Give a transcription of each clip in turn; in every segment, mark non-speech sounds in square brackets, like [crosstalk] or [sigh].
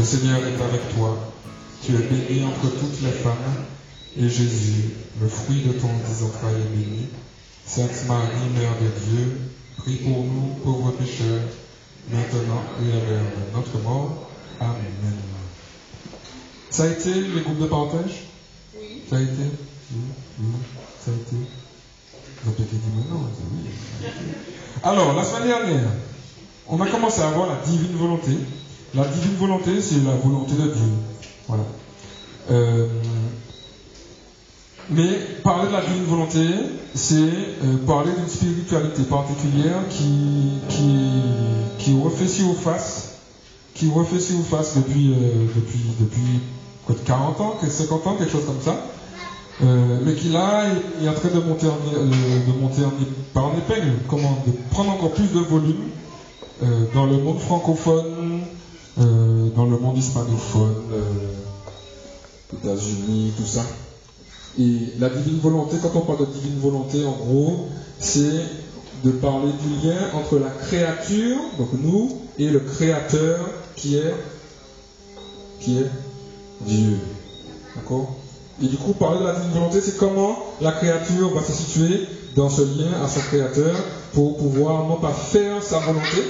le Seigneur est avec toi. Tu es bénie entre toutes les femmes, et Jésus, le fruit de ton entrailles, est béni. Sainte Marie, Mère de Dieu, prie pour nous pauvres pécheurs, maintenant et à l'heure de notre mort. Amen. Ça a été les groupes de partage? Oui. Ça a été? Oui, oui, ça a été. Vous avez dit maintenant, oui. [laughs] Alors, la semaine dernière, on a commencé à voir la divine volonté. La divine volonté, c'est la volonté de Dieu. Voilà. Euh, mais parler de la divine volonté, c'est euh, parler d'une spiritualité particulière qui, qui, qui refait surface, qui refait surface depuis, euh, depuis, depuis quoi, 40 ans, 50 ans, quelque chose comme ça. Euh, mais qui là est en train de monter, de monter par en épingle, comment, de prendre encore plus de volume dans le monde francophone, dans le monde hispanophone, euh, États-Unis, tout ça. Et la divine volonté, quand on parle de divine volonté, en gros, c'est de parler du lien entre la créature, donc nous, et le créateur qui est, qui est Dieu. D'accord? Et du coup, parler de la divine volonté, c'est comment la créature va se situer dans ce lien à son créateur pour pouvoir non pas faire sa volonté,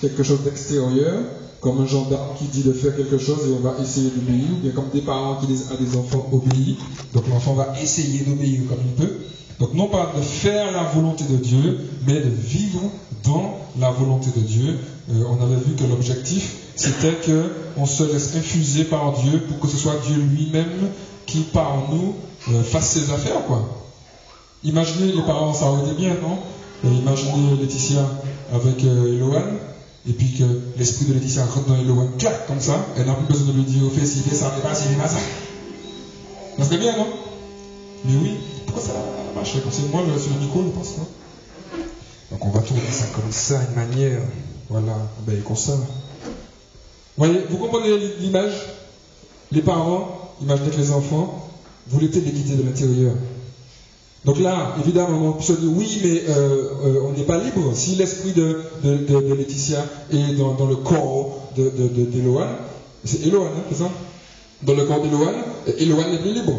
quelque chose d'extérieur, comme un gendarme qui dit de faire quelque chose et on va essayer d'obéir, ou bien comme des parents qui disent à des enfants obéis, donc l'enfant va essayer d'obéir comme il peut. Donc non pas de faire la volonté de Dieu, mais de vivre dans la volonté de Dieu. Euh, on avait vu que l'objectif, c'était qu'on se laisse infuser par Dieu pour que ce soit Dieu lui-même qui, par nous, euh, fasse ses affaires, quoi. Imaginez les parents, ça aurait été bien, non Imaginez Laetitia avec euh, Eloane, et puis que l'esprit de Laetitia rentre dans Eloane, clac, comme ça, elle n'a plus besoin de lui dire, fais ci, fais ça, fais pas ci, fais pas ça. Ça serait bien, non? Mais oui, pourquoi ça marche comme ça? Moi, je suis le micro, je pense, non? Donc on va tourner ça comme ça, une manière, voilà, ben, comme ça. Vous voyez, vous comprenez l'image? Les parents, imaginez que les enfants voulaient les quitter de l'intérieur. Donc là, évidemment, on se dire oui, mais euh, euh, on n'est pas libre. Si l'esprit de, Laetitia est dans, le corps de, de, de, d'Éloane, c'est Éloane, hein, c'est ça? Dans le corps d'Éloane, Éloane n'est plus libre.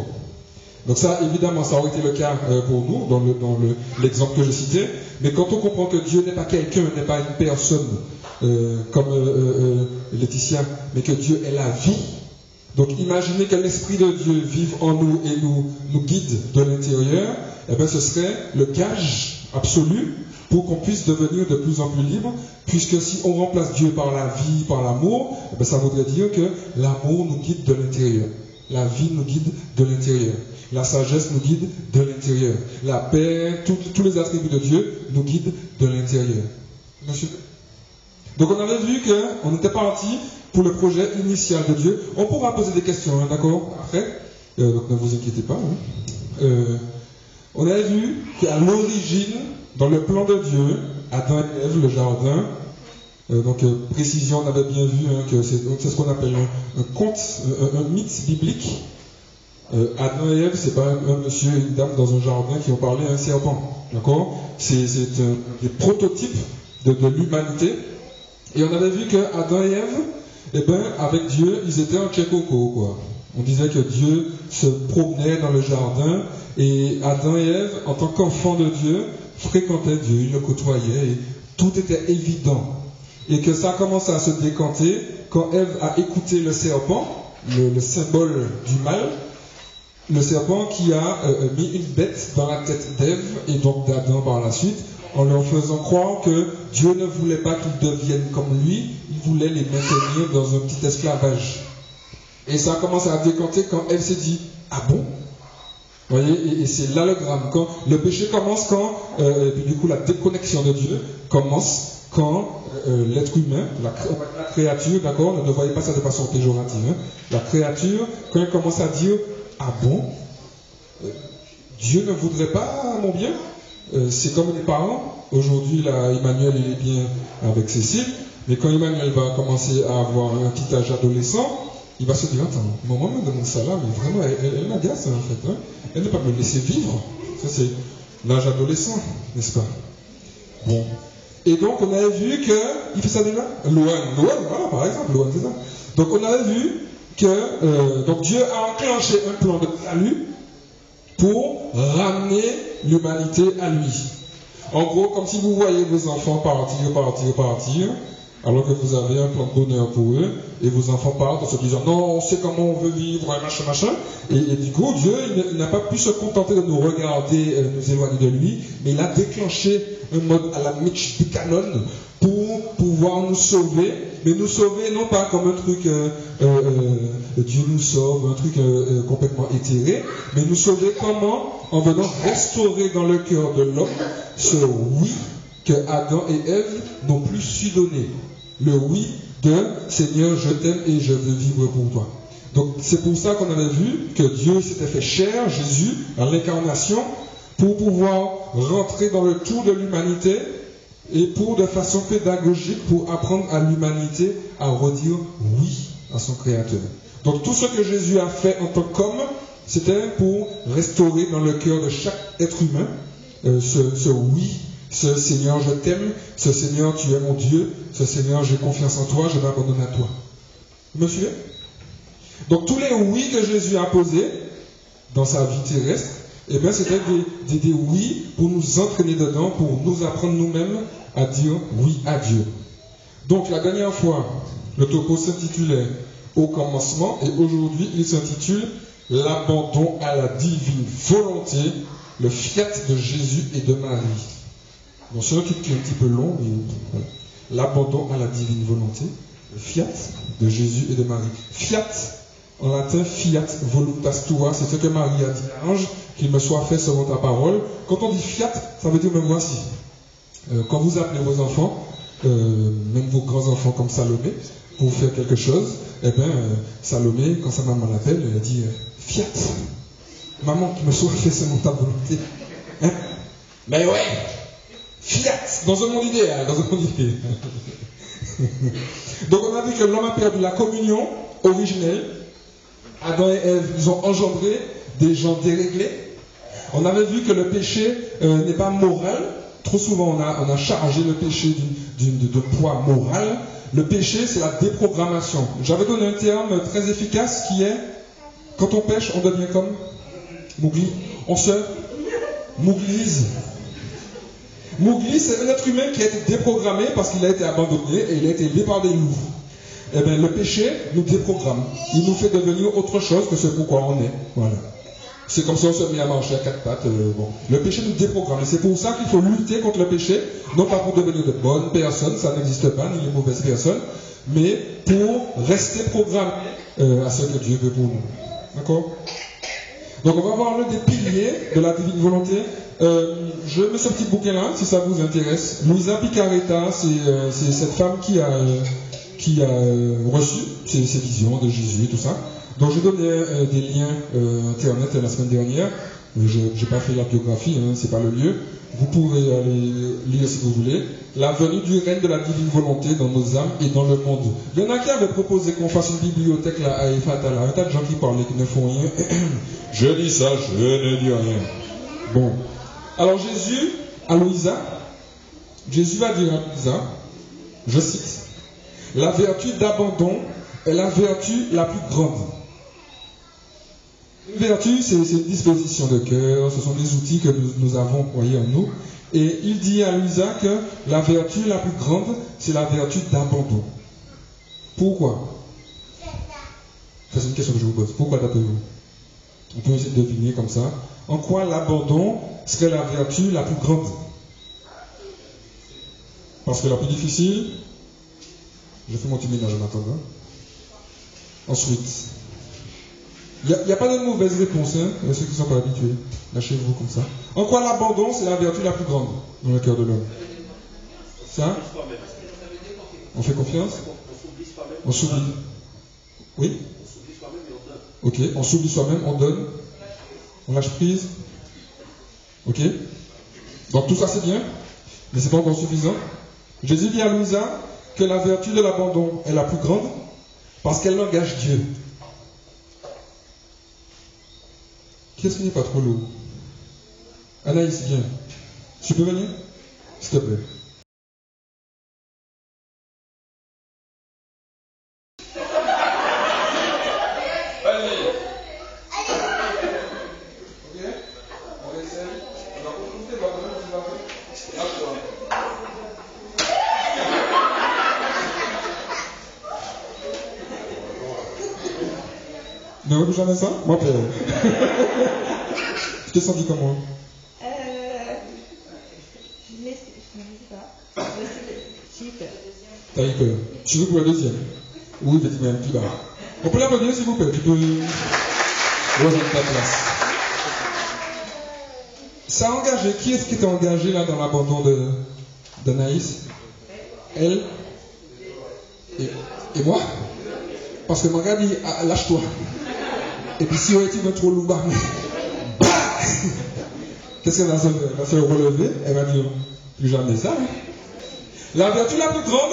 Donc ça, évidemment, ça aurait été le cas euh, pour nous, dans, le, dans le, l'exemple que je citais. Mais quand on comprend que Dieu n'est pas quelqu'un, n'est pas une personne comme Laetitia, mais que Dieu est la vie, donc imaginez que l'Esprit de Dieu vive en nous et nous, guide de l'intérieur, eh bien ce serait le gage absolu pour qu'on puisse devenir de plus en plus libre, puisque si on remplace Dieu par la vie, par l'amour, eh ça voudrait dire que l'amour nous guide de l'intérieur, la vie nous guide de l'intérieur, la sagesse nous guide de l'intérieur, la paix, tous les attributs de Dieu nous guident de l'intérieur. Monsieur donc on avait vu qu'on était parti pour le projet initial de Dieu. On pourra poser des questions, hein, d'accord Après, Euh, donc ne vous inquiétez pas. hein. Euh, on avait vu qu'à l'origine, dans le plan de Dieu, Adam et Ève, le jardin, euh, donc précision, on avait bien vu hein, que c'est ce qu'on appelle un, conte, un, mythe biblique. Adam et Ève, c'est pas un, monsieur et une dame dans un jardin qui ont parlé à un serpent, d'accord? C'est des prototypes de l'humanité. Et on avait vu que Adam et Ève, eh ben, avec Dieu, ils étaient en coco, quoi. On disait que Dieu se promenait dans le jardin et Adam et Ève, en tant qu'enfants de Dieu, fréquentaient Dieu, ils le côtoyaient et tout était évident. Et que ça a commencé à se décanter quand Ève a écouté le serpent, le, le symbole du mal, le serpent qui a euh, mis une bête dans la tête d'Ève et donc d'Adam par la suite, en leur faisant croire que Dieu ne voulait pas qu'ils deviennent comme lui, il voulait les maintenir dans un petit esclavage. Et ça a commencé à décanter quand Ève s'est dit Ah bon? Vous voyez, et, c'est là le drame. Quand le péché commence quand, euh, et puis du coup la déconnexion de Dieu commence quand euh, l'être humain, la, créature, d'accord, ne, ne voyez pas ça de façon péjorative, hein, la créature, quand elle commence à dire Ah bon? Euh, Dieu ne voudrait pas mon bien? Euh, C'est comme les parents. Aujourd'hui, là, Emmanuel, il est bien avec Cécile, mais quand Emmanuel va commencer à avoir un petit âge adolescent, il va se dire Attends, maman me demande ça là, mais vraiment, elle, m'agace en fait. hein. Elle ne peut pas me laisser vivre. Ça, c'est l'âge adolescent, n'est-ce pas? Bon. Et donc, on avait vu que. Il fait ça déjà? Loan. Loan, voilà, par exemple, c'est ça. Donc, on avait vu que euh, donc Dieu a enclenché un plan de salut pour ramener l'humanité à lui. En gros, comme si vous voyez vos enfants partir, partir, partir, alors que vous avez un plan de bonheur pour eux, et vos enfants partent en se disant non, on sait comment on veut vivre, machin, machin. Et, du coup, Dieu, n'a pas pu se contenter de nous regarder, euh, nous éloigner de lui, mais il a déclenché un mode à la Mitch canon pour pouvoir nous sauver, mais nous sauver non pas comme un truc euh, euh, euh Dieu nous sauve, un truc complètement éthéré, mais nous sauver comment? En venant restaurer dans le cœur de l'homme ce oui que Adam et Ève n'ont plus su donner le oui de Seigneur, je t'aime et je veux vivre pour toi. Donc c'est pour ça qu'on avait vu que Dieu s'était fait chair, Jésus, à l'incarnation, pour pouvoir rentrer dans le tour de l'humanité et pour de façon pédagogique, pour apprendre à l'humanité à redire oui à son Créateur. Donc tout ce que Jésus a fait en tant qu'homme, c'était pour restaurer dans le cœur de chaque être humain euh, ce, oui ce Seigneur, je t'aime. Ce Seigneur, tu es mon Dieu. Ce Seigneur, j'ai confiance en toi. Je m'abandonne à toi. Suivez? Donc tous les oui que Jésus a posés dans sa vie terrestre, eh bien, c'était des, oui pour nous entraîner dedans, pour nous apprendre nous-mêmes à dire oui à Dieu. Donc la dernière fois, le topo s'intitulait Au commencement et aujourd'hui il s'intitule L'abandon à la divine volonté, le fiat de Jésus et de Marie. Bon, c'est un truc qui est un petit peu long, mais L'abandon à la divine volonté, le fiat de Jésus et de Marie. Fiat, en latin, fiat voluntas tua, c'est ce que Marie a dit à l'ange, qu'il me soit fait selon ta parole. Quand on dit fiat, ça veut dire me voici. Euh, quand vous appelez vos enfants, euh, même vos grands-enfants comme Salomé, pour faire quelque chose, eh bien, euh, Salomé, quand sa maman l'appelle, elle dit Fiat, maman, qui me soit fait selon ta volonté. Mais ouais, Fiat, dans un monde idéal, dans un monde idéal. [laughs] Donc on a vu que l'homme a perdu la communion originelle. Adam et Ève, ils ont engendré des gens déréglés. On avait vu que le péché n'est pas moral. Trop souvent, on a, chargé le péché de, poids moral. Le péché, c'est la déprogrammation. J'avais donné un terme très efficace qui est, quand on pêche, on devient comme Mougli. On se mouglise. Mougli, c'est un être humain qui a été déprogrammé parce qu'il a été abandonné et il a été élevé par des loups. Eh bien, le péché nous déprogramme. Il nous fait devenir autre chose que ce pourquoi on est. Voilà. C'est comme si on se met à marcher à quatre pattes. Euh, bon. Le péché nous déprogramme. Et c'est pour ça qu'il faut lutter contre le péché, non pas pour devenir de bonnes personnes, ça n'existe pas, ni les mauvaises personnes, mais pour rester programmé euh, à ce que Dieu veut pour nous. D'accord? Donc on va voir l'un des piliers de la divine volonté, euh, je mets ce petit bouquin-là, si ça vous intéresse. Louisa Picaretta, c'est cette femme qui a, qui a reçu ces, visions de Jésus et tout ça. Donc j'ai donné euh, des liens internet la semaine dernière. Je n'ai pas fait la biographie, hein, c'est pas le lieu. Vous pourrez aller lire si vous voulez. La venue du règne de la divine volonté dans nos âmes et dans le monde. Il y en a qui avaient proposé qu'on fasse une bibliothèque là à Efatala. Un tas de gens qui parlent et qui ne font rien. [coughs] je dis ça, je ne dis rien. Bon, alors Jésus, à Louisa, Jésus va dire à Louisa, je cite, la vertu d'abandon est la vertu la plus grande. Une vertu, c'est une disposition de cœur, ce sont des outils que nous, avons croyés en nous. Et il dit à Louisa que la vertu la plus grande, c'est la vertu d'abandon. Pourquoi? C'est une question que je vous pose. Pourquoi d'après vous? On peut essayer de deviner comme ça. En quoi l'abandon serait la vertu la plus grande? Parce que la plus difficile, je fais mon petit ménage en attendant. Ensuite, il n'y a, pas de mauvaise réponse, hein, ceux qui ne sont pas habitués. Lâchez-vous comme ça. En quoi l'abandon, c'est la vertu la plus grande dans le cœur de l'homme? Ça? On fait confiance? On s'oublie. Oui? Ok, on s'oublie soi-même, on donne. On lâche prise. Ok Donc tout ça c'est bien, mais c'est pas encore suffisant. Jésus dit à Louisa que la vertu de l'abandon est la plus grande parce qu'elle engage Dieu. Qu'est-ce qui n'est pas trop lourd? Anaïs, viens. Tu peux venir? S'il te plaît. Non, jamais ça Moi, père. tu t'es senti comment Euh. Je ne sais pas. J'ai eu peur. T'as eu peur. Tu veux pour la deuxième Oui, effectivement, plus bas. On peut l'applaudir s'il vous plaît. Tu peux rejoindre ta place. Ça a engagé. Qui est-ce qui était engagé là dans l'abandon de d'Anaïs? Elle et, et moi? Parce que mon gars dit ah, lâche-toi. Et puis si on était trop lourd, bah, Qu'est-ce qu'elle va se, va se relever Elle va dire plus jamais ça. hein. La vertu la plus grande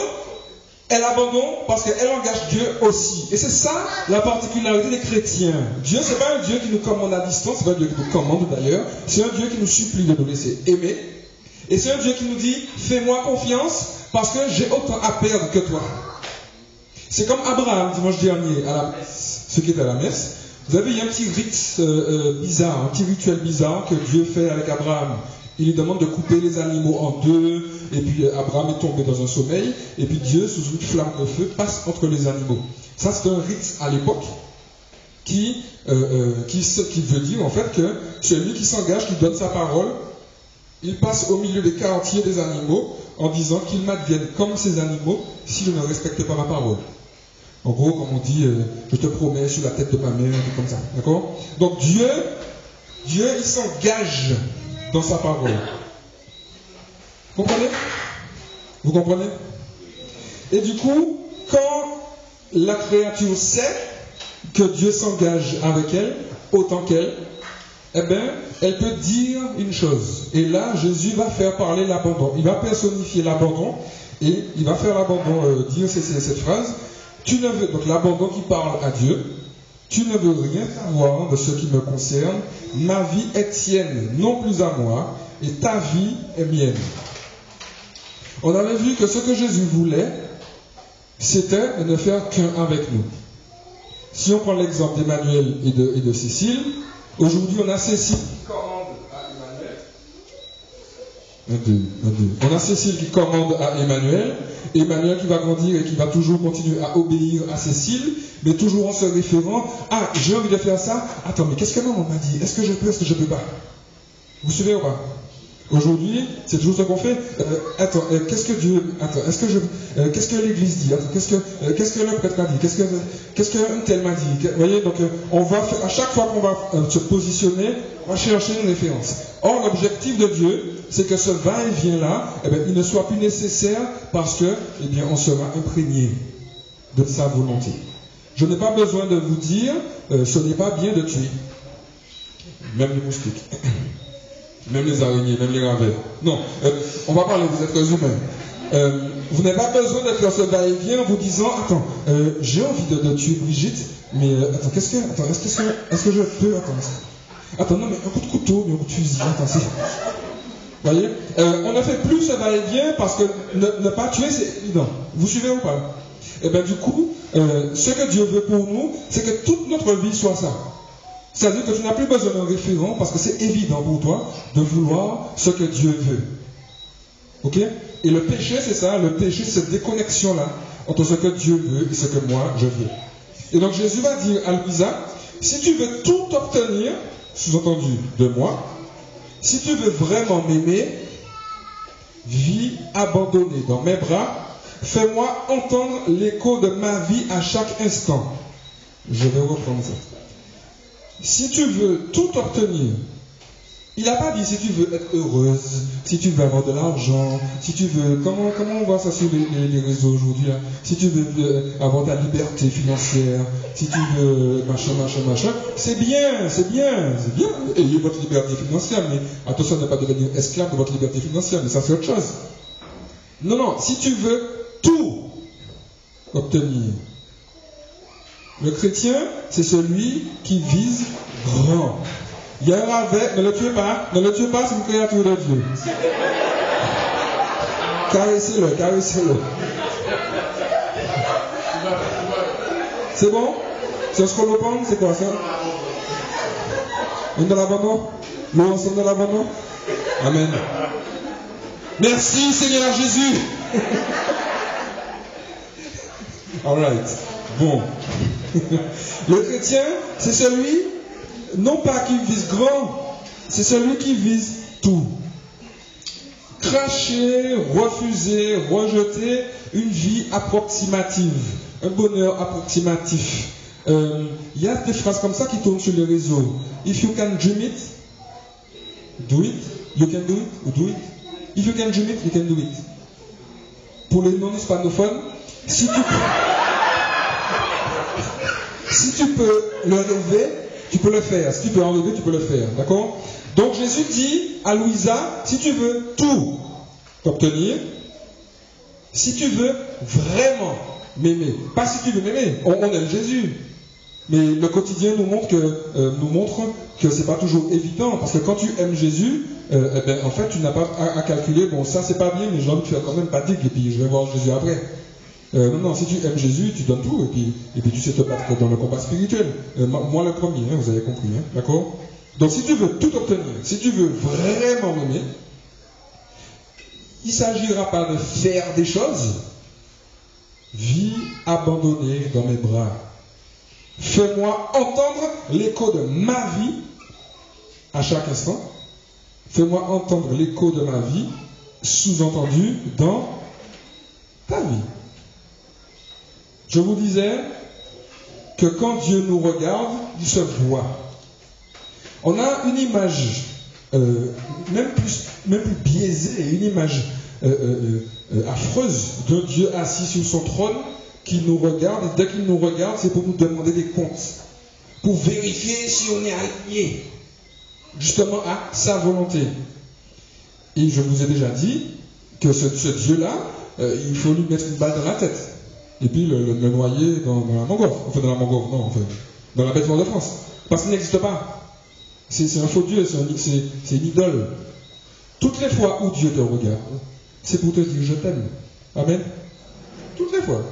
est l'abandon parce qu'elle engage Dieu aussi. Et c'est ça la particularité des chrétiens. Dieu, c'est pas un Dieu qui nous commande à distance, c'est pas un Dieu qui nous commande d'ailleurs, c'est un Dieu qui nous supplie de nous laisser aimer. Et c'est un Dieu qui nous dit, fais-moi confiance parce que j'ai autant à perdre que toi. C'est comme Abraham dimanche dernier à la messe, ceux qui étaient à la messe. Vous avez un petit rite euh, euh, bizarre, un petit rituel bizarre que Dieu fait avec Abraham. Il lui demande de couper les animaux en deux, et puis euh, Abraham est tombé dans un sommeil, et puis Dieu, sous une flamme de feu, passe entre les animaux. Ça, c'est un rite à l'époque qui, qui, veut dire en fait que celui qui s'engage, qui donne sa parole, il passe au milieu des quartiers des animaux en disant qu'ils m'adviennent comme ces animaux si je ne respecte pas ma parole. En gros, comme on dit, euh, je te promets sur la tête de ma mère, un truc comme ça. D'accord? Donc Dieu, Dieu, il s'engage dans sa parole. Vous comprenez? Vous comprenez? Et du coup, quand la créature sait que Dieu s'engage avec elle, autant qu'elle, eh bien, elle peut dire une chose. Et là, Jésus va faire parler l'abandon. Il va personnifier l'abandon et il va faire l'abandon, euh, dire cette phrase. Tu ne veux, donc l'abandon qui parle à Dieu. Tu ne veux rien savoir de ce qui me concerne. Ma vie est tienne, non plus à moi, et ta vie est mienne. On avait vu que ce que Jésus voulait, c'était de ne faire qu'un avec nous. Si on prend l'exemple d'Emmanuel et de, Cécile, aujourd'hui on a Cécile. On a Cécile qui commande à Emmanuel, Emmanuel qui va grandir et qui va toujours continuer à obéir à Cécile, mais toujours en se référant Ah, j'ai envie de faire ça. Attends, mais qu'est-ce que maman m'a dit? Est-ce que je peux Est-ce que je peux pas? Vous suivez ou pas? Aujourd'hui, c'est toujours ce qu'on fait. Euh, attends, euh, qu'est-ce que Dieu. Attends, est-ce que je. euh, qu'est-ce que l'Église dit? Attends, qu'est-ce que, qu'est-ce que le prêtre a dit? Qu'est-ce que, qu'est-ce qu'un tel m'a dit? Vous voyez, donc, on va faire- à chaque fois qu'on va se positionner, on va chercher une référence. Or, l'objectif de Dieu, c'est que ce va-et-vient-là, eh il ne soit plus nécessaire parce que, eh on sera imprégné de sa volonté. Je n'ai pas besoin de vous dire, euh, ce n'est pas bien de tuer. Même les moustiques. [coughs] Même les araignées, même les gravets. Non, euh, on va parler des êtres humains. Euh, vous n'avez pas besoin de faire ce va-et-vient en vous disant Attends, j'ai envie de, tuer Brigitte, mais attends, qu'est-ce que. Attends, est-ce que, est-ce que je peux. Attends, attends, non, mais un coup de couteau, mais un coup de fusil, attends, c'est. Vous voyez Euh, On ne fait plus ce va-et-vient parce que ne, pas tuer, c'est évident. Vous suivez ou pas? Et bien, du coup, euh, ce que Dieu veut pour nous, c'est que toute notre vie soit ça. C'est-à-dire que tu n'as plus besoin d'un référent parce que c'est évident pour toi de vouloir ce que Dieu veut. Ok? Et le péché, c'est ça. Le péché, c'est cette déconnexion-là entre ce que Dieu veut et ce que moi, je veux. Et donc Jésus va dire à Louisa, si tu veux tout obtenir, sous-entendu de moi, si tu veux vraiment m'aimer, vis abandonnée dans mes bras, fais-moi entendre l'écho de ma vie à chaque instant. Je vais reprendre ça. Si tu veux tout obtenir, il n'a pas dit si tu veux être heureuse, si tu veux avoir de l'argent, si tu veux. Comment, comment on voit ça sur les, réseaux aujourd'hui là Si tu veux euh, avoir ta liberté financière, si tu veux machin, machin, machin, c'est bien, c'est bien, c'est bien. Ayez votre liberté financière, mais attention à ne pas devenir esclave de votre liberté financière, mais ça c'est autre chose. Non, non, si tu veux tout obtenir, le chrétien, c'est celui qui vise grand. Il y a un avec, ne le tuez pas, ne le tuez pas, c'est une créature de Dieu. Caressez-le, caressez-le. C'est bon? C'est un scolopendre, c'est quoi ça? Une de l'abandon Nous ensemble de l'abandon Amen. Merci Seigneur Jésus. Alright. Bon. [laughs] Le chrétien, c'est celui, non pas qui vise grand, c'est celui qui vise tout. Cracher, refuser, rejeter une vie approximative, un bonheur approximatif. Euh, Il y a des phrases comme ça qui tournent sur les réseaux. If you can dream it, do it. You can do it, do it. If you can dream it, you can do it. Pour les non-hispanophones, si tu, [laughs] si tu peux le rêver, tu peux le faire. Si tu peux en rêver, tu peux le faire. D'accord Donc Jésus dit à Louisa, si tu veux tout obtenir, si tu veux vraiment m'aimer, pas si tu veux m'aimer, on, on aime Jésus. Mais le quotidien nous montre que, euh, nous pas toujours évident, parce que quand tu aimes Jésus, euh, eh ben, en fait, tu n'as pas à, calculer, bon, ça c'est pas bien, mais j'ai envie de faire quand même pas digue, et puis je vais voir Jésus après. Euh, non, non, si tu aimes Jésus, tu donnes tout, et puis, et puis tu sais te battre dans le combat spirituel. Euh, moi, le premier, hein, vous avez compris, hein, d'accord? Donc si tu veux tout obtenir, si tu veux vraiment m'aimer, il ne s'agira pas de faire des choses, vie abandonnée dans mes bras. Fais-moi entendre l'écho de ma vie à chaque instant. Fais-moi entendre l'écho de ma vie, sous-entendu dans ta vie. Je vous disais que quand Dieu nous regarde, il se voit. On a une image, euh, même, plus, biaisée, une image euh, euh, affreuse d'un Dieu assis sur son trône qui nous regarde. Et dès qu'il nous regarde, c'est pour nous demander des comptes, pour vérifier si on est aligné justement à sa volonté. Et je vous ai déjà dit que ce, ce Dieu-là, il faut lui mettre une balle dans la tête. Et puis le, noyer dans, dans la mangrove. Enfin, dans la mangrove, non, enfin, dans la bête de France. Parce qu'il n'existe pas. C'est un faux Dieu, c'est une idole. Toutes les fois où Dieu te regarde, c'est pour te dire je t'aime. Amen. Toutes les fois.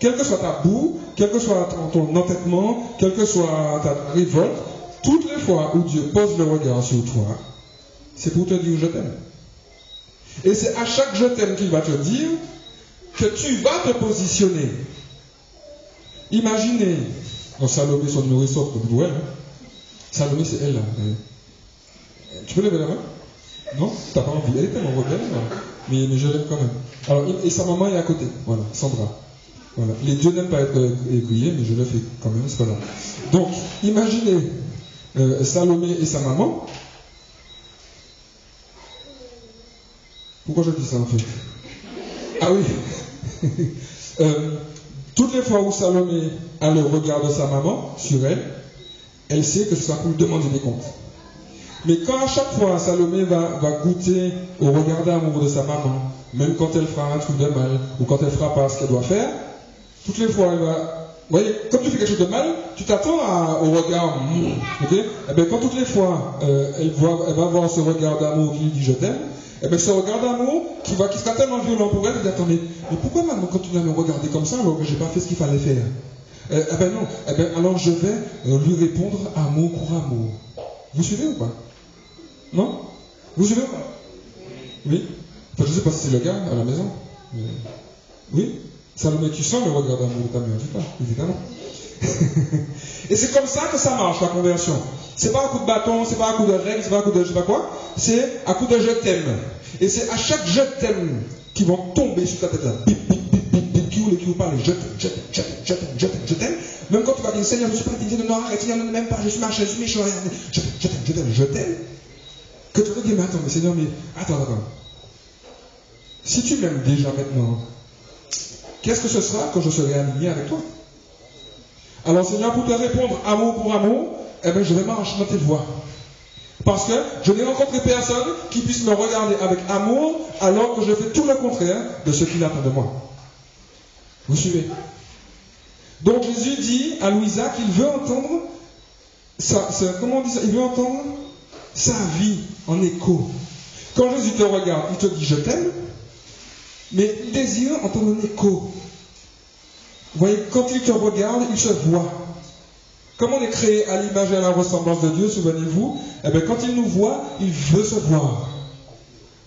Quelle que soit ta boue, quel que soit ton, ton entêtement, quelle que soit ta révolte, toutes les fois où Dieu pose le regard sur toi, c'est pour te dire je t'aime. Et c'est à chaque je t'aime qu'il va te dire que tu vas te positionner. Imaginez, oh, Salomé, son numéro sort comme vous, hein. Salomé, c'est elle là. Euh, Tu peux lever la main Non? T'as pas envie? Elle est tellement rebelle, là. mais, je l'aime quand même. Alors, et, sa maman est à côté, voilà, Sandra. Voilà. Les dieux n'aiment pas être euh, aiguillés, mais je le quand même, c'est pas. Donc, imaginez euh, Salomé et sa maman. Pourquoi je dis ça en fait? Ah oui Euh, Toutes les fois où Salomé a le regard de sa maman sur elle, elle sait que ce sera pour lui demander des comptes. Mais quand à chaque fois Salomé va, goûter au regard d'amour de sa maman, même quand elle fera un truc de mal, ou quand elle fera pas ce qu'elle doit faire, toutes les fois elle va. Vous voyez, comme tu fais quelque chose de mal, tu t'attends au regard. mm, ok? Eh bien, quand toutes les fois euh, elle va voir ce regard d'amour qui lui dit je t'aime, eh bien, ce regard d'amour qui, va, qui sera tellement violent pour elle, elle dit attends, mais, pourquoi maman continue à me regarder comme ça alors que j'ai pas fait ce qu'il fallait faire? Euh, Eh bien, non. Eh bien, alors je vais euh, lui répondre amour pour amour. Vous suivez ou pas? Non? Vous suivez ou pas? Oui Enfin, je sais pas si c'est le gars à la maison. mais- Oui Salomé, tu sens le regard d'amour de ta mère, tu pas? Évidemment. [laughs] Et c'est comme ça que ça marche, la conversion. C'est pas un coup de bâton, c'est pas un coup de règle, c'est pas un coup de je sais pas quoi. C'est un coup de je t'aime. Et c'est à chaque je t'aime qui vont tomber sur ta tête là. Bip, bip, bip, bip, qui ou les qui vous parlent, je t'aime, je t'aime, je t'aime, je t'aime, je t'aime. Même quand tu vas dire, Seigneur, je suis pas digne non, arrête, Seigneur, ne m'aime pas, je suis machin, je suis méchant, je t'aime, je t'aime, je t'aime, je t'aime. Que tu vas dire, mais attends, mais Seigneur, mais attends, attends. Si tu m'aimes déjà maintenant, qu'est-ce que ce sera quand je serai aligné avec toi? Alors Seigneur, pour te répondre amour pour amour, eh bien, je vais marcher dans tes voies. Parce que je n'ai rencontré personne qui puisse me regarder avec amour alors que je fais tout le contraire de ce qu'il attend de moi. Vous suivez? Donc Jésus dit à Louisa qu'il veut entendre sa, sa- comment on Il veut entendre sa vie en écho. Quand Jésus te regarde, il te dit je t'aime, mais il désire entendre un écho. Vous voyez, quand il te regarde, il se voit. Comme on est créé à l'image et à la ressemblance de Dieu, souvenez-vous, eh bien, quand il nous voit, il veut se voir.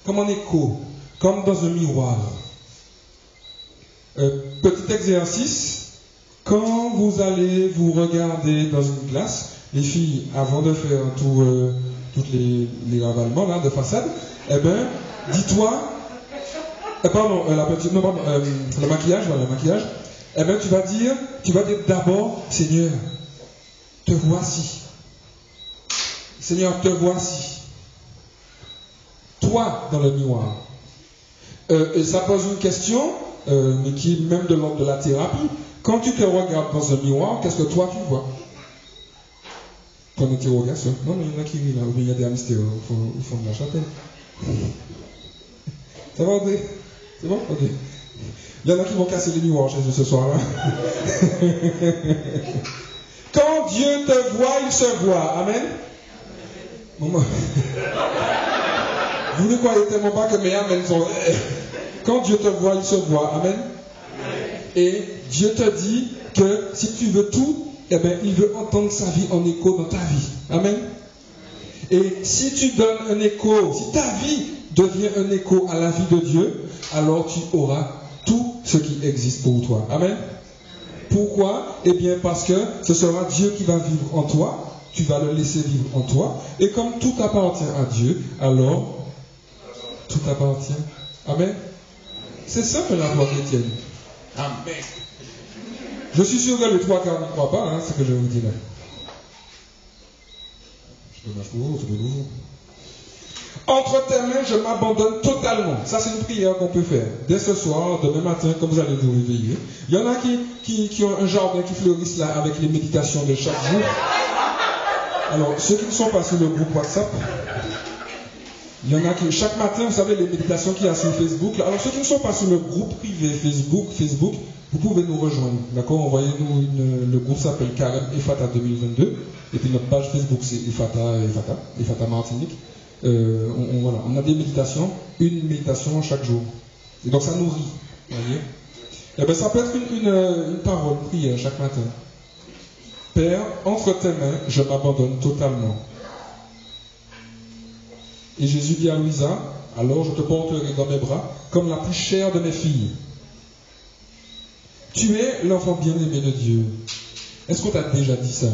Comme en écho, comme dans un miroir. Euh, petit exercice. Quand vous allez vous regarder dans une glace, les filles, avant de faire tout, euh, tous les, les ravalements de façade, eh ben, dis-toi, euh, pardon, euh, la euh, maquillage, voilà, le maquillage, eh ben, tu vas dire, tu vas dire d'abord, Seigneur, te voici. Seigneur, te voici. Toi dans le miroir. Euh, et ça pose une question, euh, mais qui est même de l'ordre de la thérapie. Quand tu te regardes dans un miroir, qu'est-ce que toi tu vois? Ton interrogation. Non, mais il y en a qui rient là, bien il y a des hamsters au fond, au fond de la chapelle. [laughs] Ça va, André? C'est bon? Ok. Il y en a qui vont casser les miroirs chez eux ce soir-là. [laughs] Quand Dieu te voit, il se voit. Amen. [laughs] Vous ne croyez tellement pas que mes amens sont. [laughs] Quand Dieu te voit, il se voit. Amen. Et Dieu te dit que si tu veux tout, eh bien, il veut entendre sa vie en écho dans ta vie. Amen. Et si tu donnes un écho, si ta vie devient un écho à la vie de Dieu, alors tu auras tout ce qui existe pour toi. Amen. Pourquoi? Eh bien parce que ce sera Dieu qui va vivre en toi, tu vas le laisser vivre en toi, et comme tout appartient à Dieu, alors tout appartient. Amen. C'est simple la foi chrétienne. Amen. Je suis sûr que les trois quarts ne croient pas, hein, ce que je vous dis là. Je te pour vous, je te vous. Entre tes mains, je m'abandonne totalement. Ça, c'est une prière qu'on peut faire. Dès ce soir, demain matin, comme vous allez vous réveiller. Il y en a qui, ont un jardin qui fleurissent là avec les méditations de chaque jour. Alors, ceux qui ne sont pas sur le groupe WhatsApp, il y en a qui, chaque matin, vous savez, les méditations qu'il y a sur Facebook. Alors, ceux qui ne sont pas sur le groupe privé Facebook, Facebook, vous pouvez nous rejoindre. D'accord? Envoyez-nous le groupe s'appelle Carême EFATA 2022. Et puis notre page Facebook, c'est EFATA, EFATA, EFATA Martinique. Euh, on, a des méditations, une méditation chaque jour. Et donc ça nourrit. voyez Eh bien, ça peut être une, une, une parole, une prière chaque matin. Père, entre tes mains, je m'abandonne totalement. Et Jésus dit à Louisa, alors je te porterai dans mes bras comme la plus chère de mes filles. Tu es l'enfant bien-aimé de Dieu. Est-ce qu'on t'a déjà dit ça?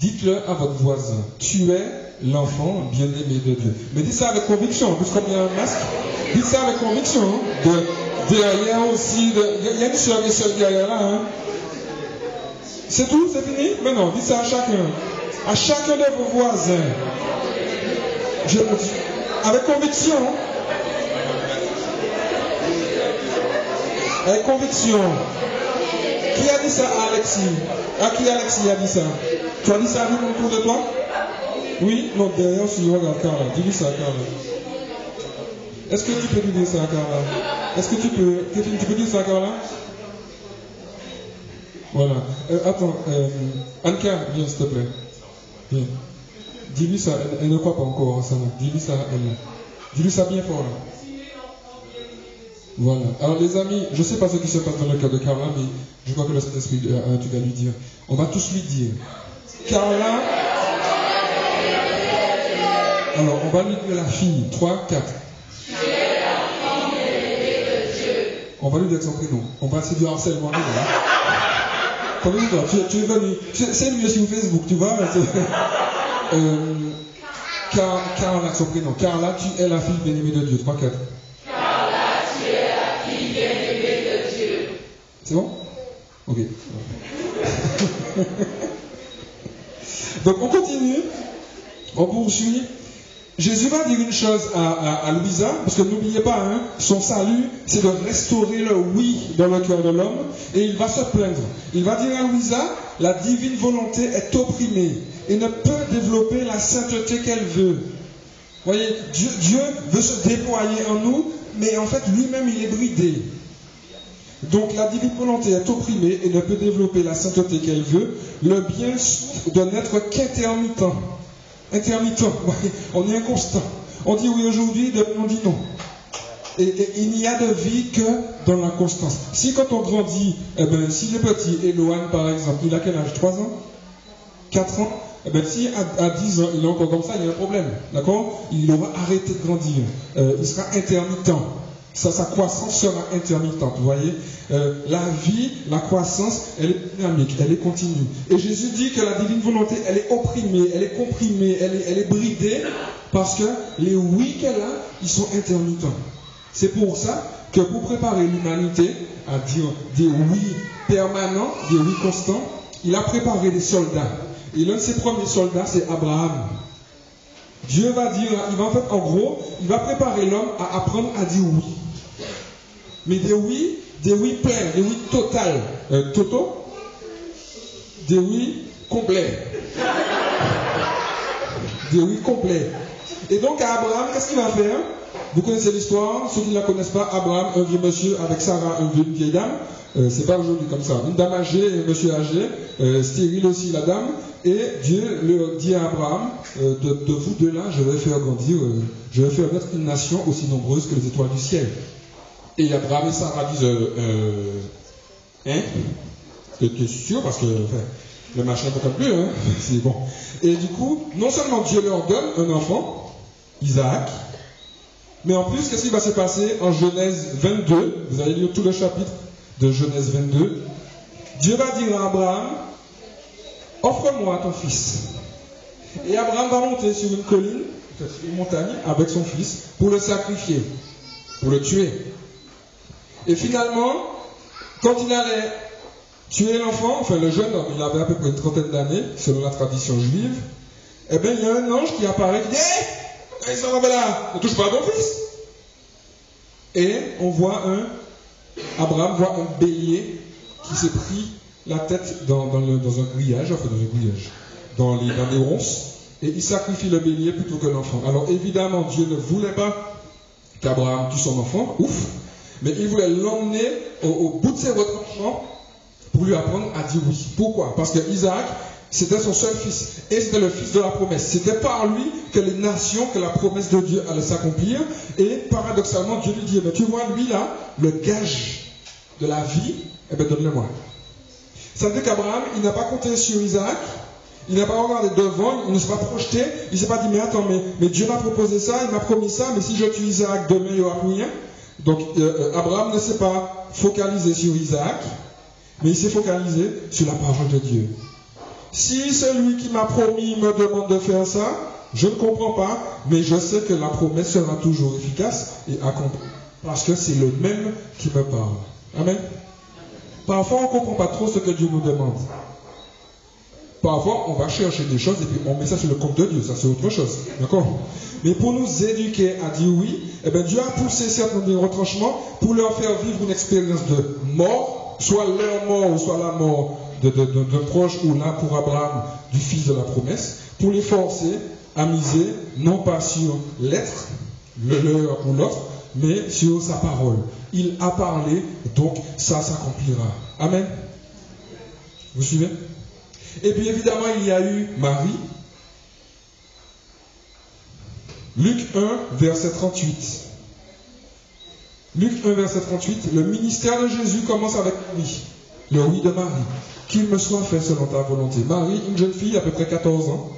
Dites-le à votre voisin. Tu es l'enfant bien-aimé de Dieu. Mais dites ça avec conviction, parce qu'il y a un masque. Dites ça avec conviction. hein. De, derrière aussi, il y a une soeur et seule derrière là. hein. C'est tout C'est fini? Non, dites ça à chacun. À chacun de vos voisins. Je le dis. Avec conviction. Avec conviction. Qui a dit ça? À Alexis À qui Alexis a dit ça? Tu as dit ça à lui autour de toi? Oui Non, derrière, si regarde Carla. Dis-lui ça à Carla. Est-ce que tu peux lui dire ça à Carla Est-ce que tu peux. Tu peux dire ça Voilà. Euh, attends, euh, Anka, viens s'il te plaît. Viens. Dis-lui ça, elle, ne croit pas encore ça. là. Dis-lui ça elle. là. Dis-lui ça bien fort là. Voilà. Alors les amis, je ne sais pas ce qui se passe dans le cœur de Carla, mais je crois que le Saint-Esprit a un truc à lui dire. On va tous lui dire. Carla. Alors, on va lui dire la fille. 3, 4. On va lui dire son prénom. On va c'est du harcèlement. hein. Comme toi, tu, tu es venu. C'est mieux sur Facebook, tu vois. Euh, Car, Carla, son prénom. Carla, tu es la fille bien-aimée de Dieu. 3, 4. C'est bon? Ok. [laughs] Donc on continue, on poursuit. Jésus va dire une chose à, Louisa, parce que n'oubliez pas, hein, son salut, c'est de restaurer le oui dans le cœur de l'homme, et il va se plaindre. Il va dire à Louisa, la divine volonté est opprimée et ne peut développer la sainteté qu'elle veut. Voyez, Dieu, Dieu veut se déployer en nous, mais en fait lui-même il est bridé. Donc la divine volonté est opprimée et ne peut développer la sainteté qu'elle veut. Le bien souffre de n'être qu'intermittent. Intermittent, [laughs] on est inconstant. On dit oui aujourd'hui, demain on dit non. Et, il n'y a de vie que dans la constance. Si quand on grandit, eh ben, si le petit Eloane par exemple, il a quel âge? 3 ans? 4 ans? Eh ben, si à, à 10 ans il est encore comme ça, il y a un problème. D'accord? Il aura arrêté de grandir. Euh, il sera intermittent. Sa, sa croissance sera intermittente. Vous voyez, Euh, la vie, la croissance, elle est dynamique, elle est continue. Et Jésus dit que la divine volonté, elle est opprimée, elle est comprimée, elle est, elle est bridée, parce que les oui qu'elle a, ils sont intermittents. C'est pour ça que pour préparer l'humanité à dire des oui permanents, des oui constants, il a préparé des soldats. Et l'un de ses premiers soldats, c'est Abraham. Dieu va dire, il va en fait, en gros, il va préparer l'homme à apprendre à dire oui. Mais des oui, des oui pleins, des oui total, euh, des oui complets. Des oui complets. Et donc à Abraham, qu'est-ce qu'il va faire? Vous connaissez l'histoire, ceux qui ne la connaissent pas, Abraham, un vieux monsieur avec Sarah, une vieille, dame. Euh, c'est pas aujourd'hui comme ça. Une dame âgée et un monsieur âgé, euh, stérile aussi la dame. Et Dieu leur dit à Abraham, euh, de, de vous deux là, je vais faire grandir, euh, je vais faire naître une nation aussi nombreuse que les étoiles du ciel. Et Abraham et Sarah disent, euh, euh, hein? Sûr Parce que le machin ne plus, hein? [laughs] C'est bon. Et du coup, non seulement Dieu leur donne un enfant, Isaac, mais en plus, qu'est-ce qui va se passer en Genèse 22 Vous allez lire tout le chapitre de Genèse 22. Dieu va dire à Abraham, offre-moi ton fils. Et Abraham va monter sur une colline, sur une montagne, avec son fils, pour le sacrifier, pour le tuer. Et finalement, quand il allait tuer l'enfant, enfin le jeune il avait à peu près une trentaine d'années, selon la tradition juive, eh bien il y a un ange qui apparaît, qui dit Hé hey, là, ne touche pas à ton fils. Et on voit un, Abraham voit un bélier qui s'est pris la tête dans, un grillage, enfin dans un grillage, dans, les, dans des ronces, et il sacrifie le bélier plutôt que l'enfant. Alors évidemment, Dieu ne voulait pas qu'Abraham tue son enfant, ouf, mais il voulait l'emmener au, bout de ses retranchements pour lui apprendre à dire oui. Pourquoi? Parce que Isaac, c'était son seul fils, et c'était le fils de la promesse. C'était par lui que les nations, que la promesse de Dieu allait s'accomplir, et paradoxalement, Dieu lui dit, mais tu vois, lui là, le gage de la vie, eh bien donne-le-moi. Ça veut dire qu'Abraham, il n'a pas compté sur Isaac, il n'a pas regardé devant, il ne s'est pas projeté, il ne s'est pas dit, mais attends, mais, Dieu m'a proposé ça, il m'a promis ça, mais si je tue Isaac, demain il n'y aura rien. Donc euh, euh, Abraham ne s'est pas focalisé sur Isaac, mais il s'est focalisé sur la parole de Dieu. Si celui qui m'a promis me demande de faire ça, je ne comprends pas, mais je sais que la promesse sera toujours efficace et accomplie. Parce que c'est le même qui me parle. Amen. Parfois, on ne comprend pas trop ce que Dieu nous demande. Parfois, on va chercher des choses et puis on met ça sur le compte de Dieu. Ça, c'est autre chose. D'accord? Mais pour nous éduquer à dire oui, eh bien, Dieu a poussé certains des retranchements pour leur faire vivre une expérience de mort, soit leur mort ou soit la mort de, de, proches ou là pour Abraham du fils de la promesse, pour les forcer à miser non pas sur l'être, le leur ou l'autre, mais sur sa parole. Il a parlé, donc ça s'accomplira. Amen. Vous suivez? Et puis évidemment, il y a eu Marie. Luc 1, verset 38. Luc 1, verset 38. Le ministère de Jésus commence avec oui. Le oui de Marie. Qu'il me soit fait selon ta volonté. Marie, une jeune fille à peu près 14 ans.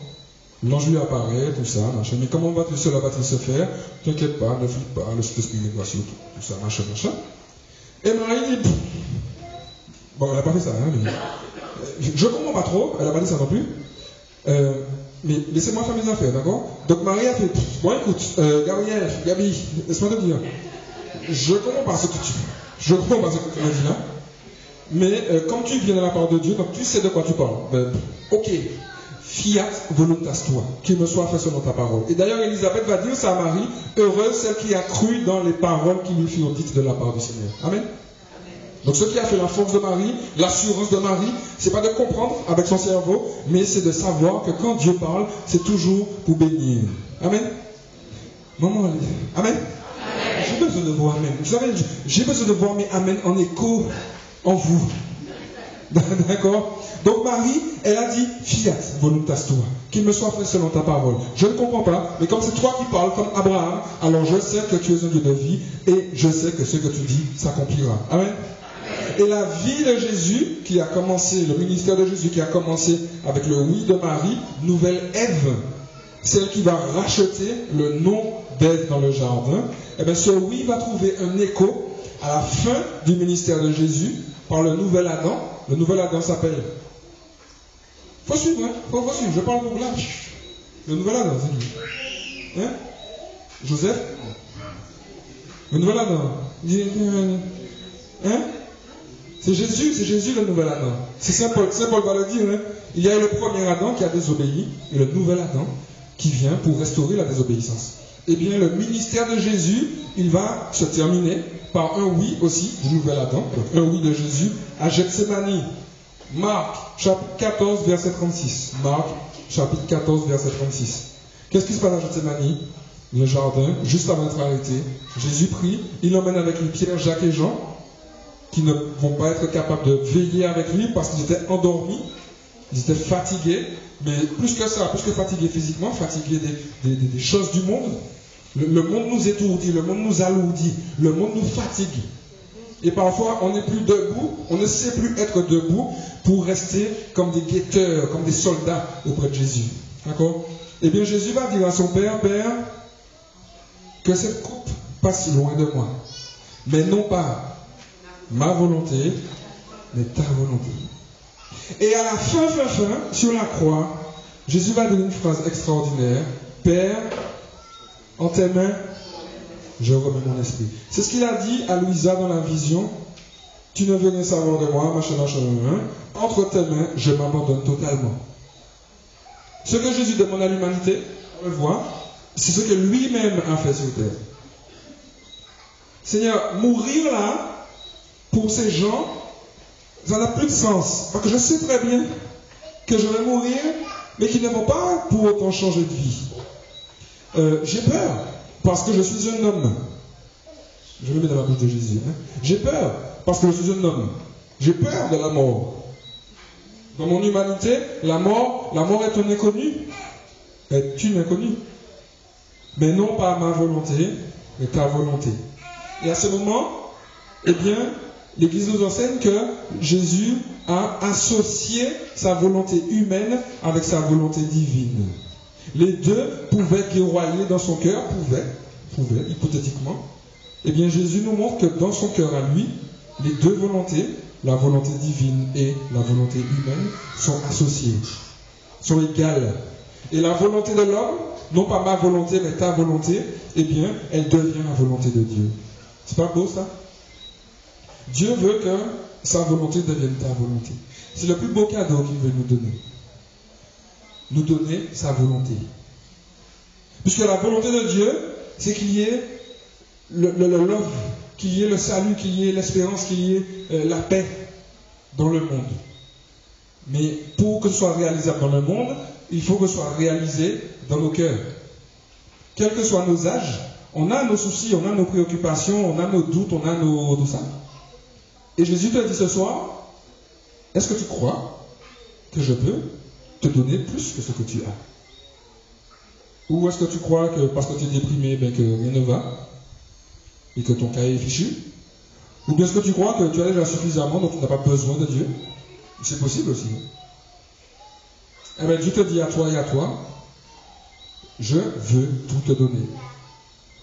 L'ange lui apparaît, tout ça, machin. Mais comment va-t-il cela va-t-il se faire? T'inquiète pas, ne flippe pas, le Saint-Esprit est sur tout, tout ça, machin, machin. Et Marie dit, bon, elle n'a pas fait ça, hein, mais je, comprends pas trop, elle n'a pas dit ça non plus. Euh, mais laissez-moi faire mes affaires, d'accord? Donc Marie a fait, bon écoute, euh, Gabriel, Gabi, laisse-moi te dire, je comprends pas ce que tu, je comprends pas ce que tu m'as dit là. Mais euh, comme tu viens de la part de Dieu, donc tu sais de quoi tu parles. Ben, ok, fiat voluntas toi, qu'il me soit fait selon ta parole. Et d'ailleurs, Élisabeth va dire ça à Marie, heureuse celle qui a cru dans les paroles qui lui furent dites de la part du Seigneur. Amen? Donc ce qui a fait la force de Marie, l'assurance de Marie, c'est pas de comprendre avec son cerveau, mais c'est de savoir que quand Dieu parle, c'est toujours pour bénir. Amen. Maman, elle- Amen. J'ai besoin de voir Amen. Vous savez, j'ai besoin de voir mes Amen en écho en vous. [laughs] D'accord? Donc Marie, elle a dit Fiat voluntas tua, qu'il me soit fait selon ta parole. Je ne comprends pas, mais comme c'est toi qui parles comme Abraham, alors je sais que tu es un Dieu de vie et je sais que ce que tu dis s'accomplira. Amen? Et la vie de Jésus qui a commencé, le ministère de Jésus qui a commencé avec le oui de Marie, nouvelle Ève, celle qui va racheter le nom d'Ève dans le jardin, eh bien ce oui va trouver un écho à la fin du ministère de Jésus par le nouvel Adam. Le nouvel Adam s'appelle. Faut suivre, hein? Faut, faut suivre. Je parle pour là. Le nouvel Adam, c'est lui. Hein? Joseph? Le nouvel Adam. Hein? C'est Jésus, c'est Jésus le nouvel Adam. C'est Saint Paul, Saint Paul va le dire. Hein? Il y a le premier Adam qui a désobéi et le nouvel Adam qui vient pour restaurer la désobéissance. Eh bien, le ministère de Jésus, il va se terminer par un oui aussi du nouvel Adam, un oui de Jésus à Gethsemane. Marc, chapitre 14, verset 36. Marc, chapitre 14, verset 36. Qu'est-ce qui se passe à Gethsemane? Le jardin, juste avant d'être arrêté. Jésus prie, il emmène avec lui Pierre, Jacques et Jean, qui ne vont pas être capables de veiller avec lui parce qu'ils étaient endormis, ils étaient fatigués, mais plus que ça, plus que fatigués physiquement, fatigués des, choses du monde. Le, monde nous étourdit, le monde nous alourdit, le monde nous fatigue. Et parfois, on n'est plus debout, on ne sait plus être debout pour rester comme des guetteurs, comme des soldats auprès de Jésus. D'accord? Eh bien, Jésus va dire à son Père, Père, que cette coupe passe loin de moi. Mais non pas ma volonté, mais ta volonté. Et à la fin, fin, fin, sur la croix, Jésus va dire une phrase extraordinaire. Père, en tes mains, je remets mon esprit. C'est ce qu'il a dit à Louisa dans la vision. Tu ne veux rien savoir de moi, machin, machin, machin. Entre tes mains, je m'abandonne totalement. Ce que Jésus demande à l'humanité, on le voit, c'est ce que lui-même a fait sur terre. Seigneur, mourir là, pour ces gens, ça n'a plus de sens. Parce que je sais très bien que je vais mourir, mais qu'ils ne vont pas pour autant changer de vie. Euh, j'ai peur, parce que je suis un homme. Je me mets dans la bouche de Jésus. Hein. J'ai peur, parce que je suis un homme. J'ai peur de la mort. Dans mon humanité, la mort, la mort est un inconnu. Est une inconnue. Mais non pas ma volonté, mais ta volonté. Et à ce moment, eh bien, l'Église nous enseigne que Jésus a associé sa volonté humaine avec sa volonté divine. Les deux pouvaient guerroyer dans son cœur, pouvaient, pouvaient, hypothétiquement. Eh bien, Jésus nous montre que dans son cœur à lui, les deux volontés, la volonté divine et la volonté humaine, sont associées, sont égales. Et la volonté de l'homme, non pas ma volonté, mais ta volonté, eh bien, elle devient la volonté de Dieu. C'est pas beau ça? Dieu veut que sa volonté devienne ta volonté. C'est le plus beau cadeau qu'il veut nous donner. Nous donner sa volonté. Puisque la volonté de Dieu, c'est qu'il y ait le, love, qu'il y ait le salut, qu'il y ait l'espérance, qu'il y ait euh, la paix dans le monde. Mais pour que ce soit réalisable dans le monde, il faut que ce soit réalisé dans nos cœurs. Quels que soient nos âges, on a nos soucis, on a nos préoccupations, on a nos doutes, on a nos, ça. Et Jésus te dit ce soir, est-ce que tu crois que je peux te donner plus que ce que tu as? Ou est-ce que tu crois que parce que tu es déprimé, ben, que rien ne va et que ton cas est fichu? Ou bien est-ce que tu crois que tu as déjà suffisamment donc tu n'as pas besoin de Dieu? C'est possible aussi. Eh bien, Dieu te dit à toi et à toi, je veux tout te donner.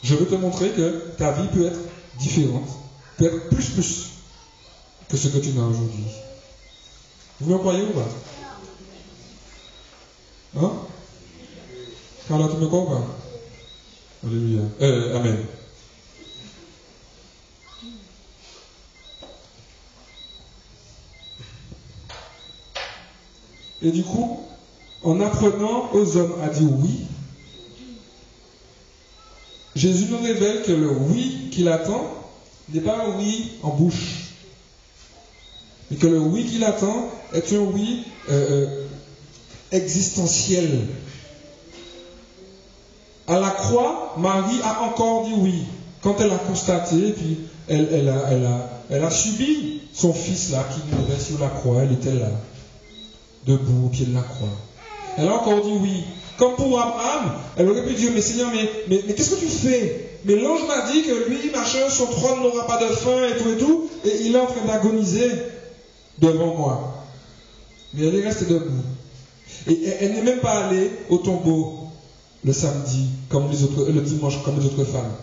Je veux te montrer que ta vie peut être différente, peut être plus plus que ce que tu n'as aujourd'hui. Vous me croyez ou pas? Hein? Carla, tu me crois ou pas? Alléluia. Euh, amen. Et du coup, en apprenant aux hommes à dire oui, Jésus nous révèle que le oui qu'il attend n'est pas un oui en bouche, et que le oui qu'il attend est un oui euh, euh, existentiel. À la croix, Marie a encore dit oui. Quand elle a constaté, puis elle, a, subi son fils là qui mourait sur la croix, elle était là, debout au pied de la croix. Elle a encore dit oui. Comme pour Abraham, elle aurait pu dire, mais Seigneur, mais qu'est-ce que tu fais? Mais l'ange m'a dit que lui, machin, son trône n'aura pas de fin et tout et tout, et il est en train d'agoniser devant moi. Mais elle est restée debout. Et elle n'est même pas allée au tombeau. le samedi, comme les autres, le dimanche, comme les autres femmes.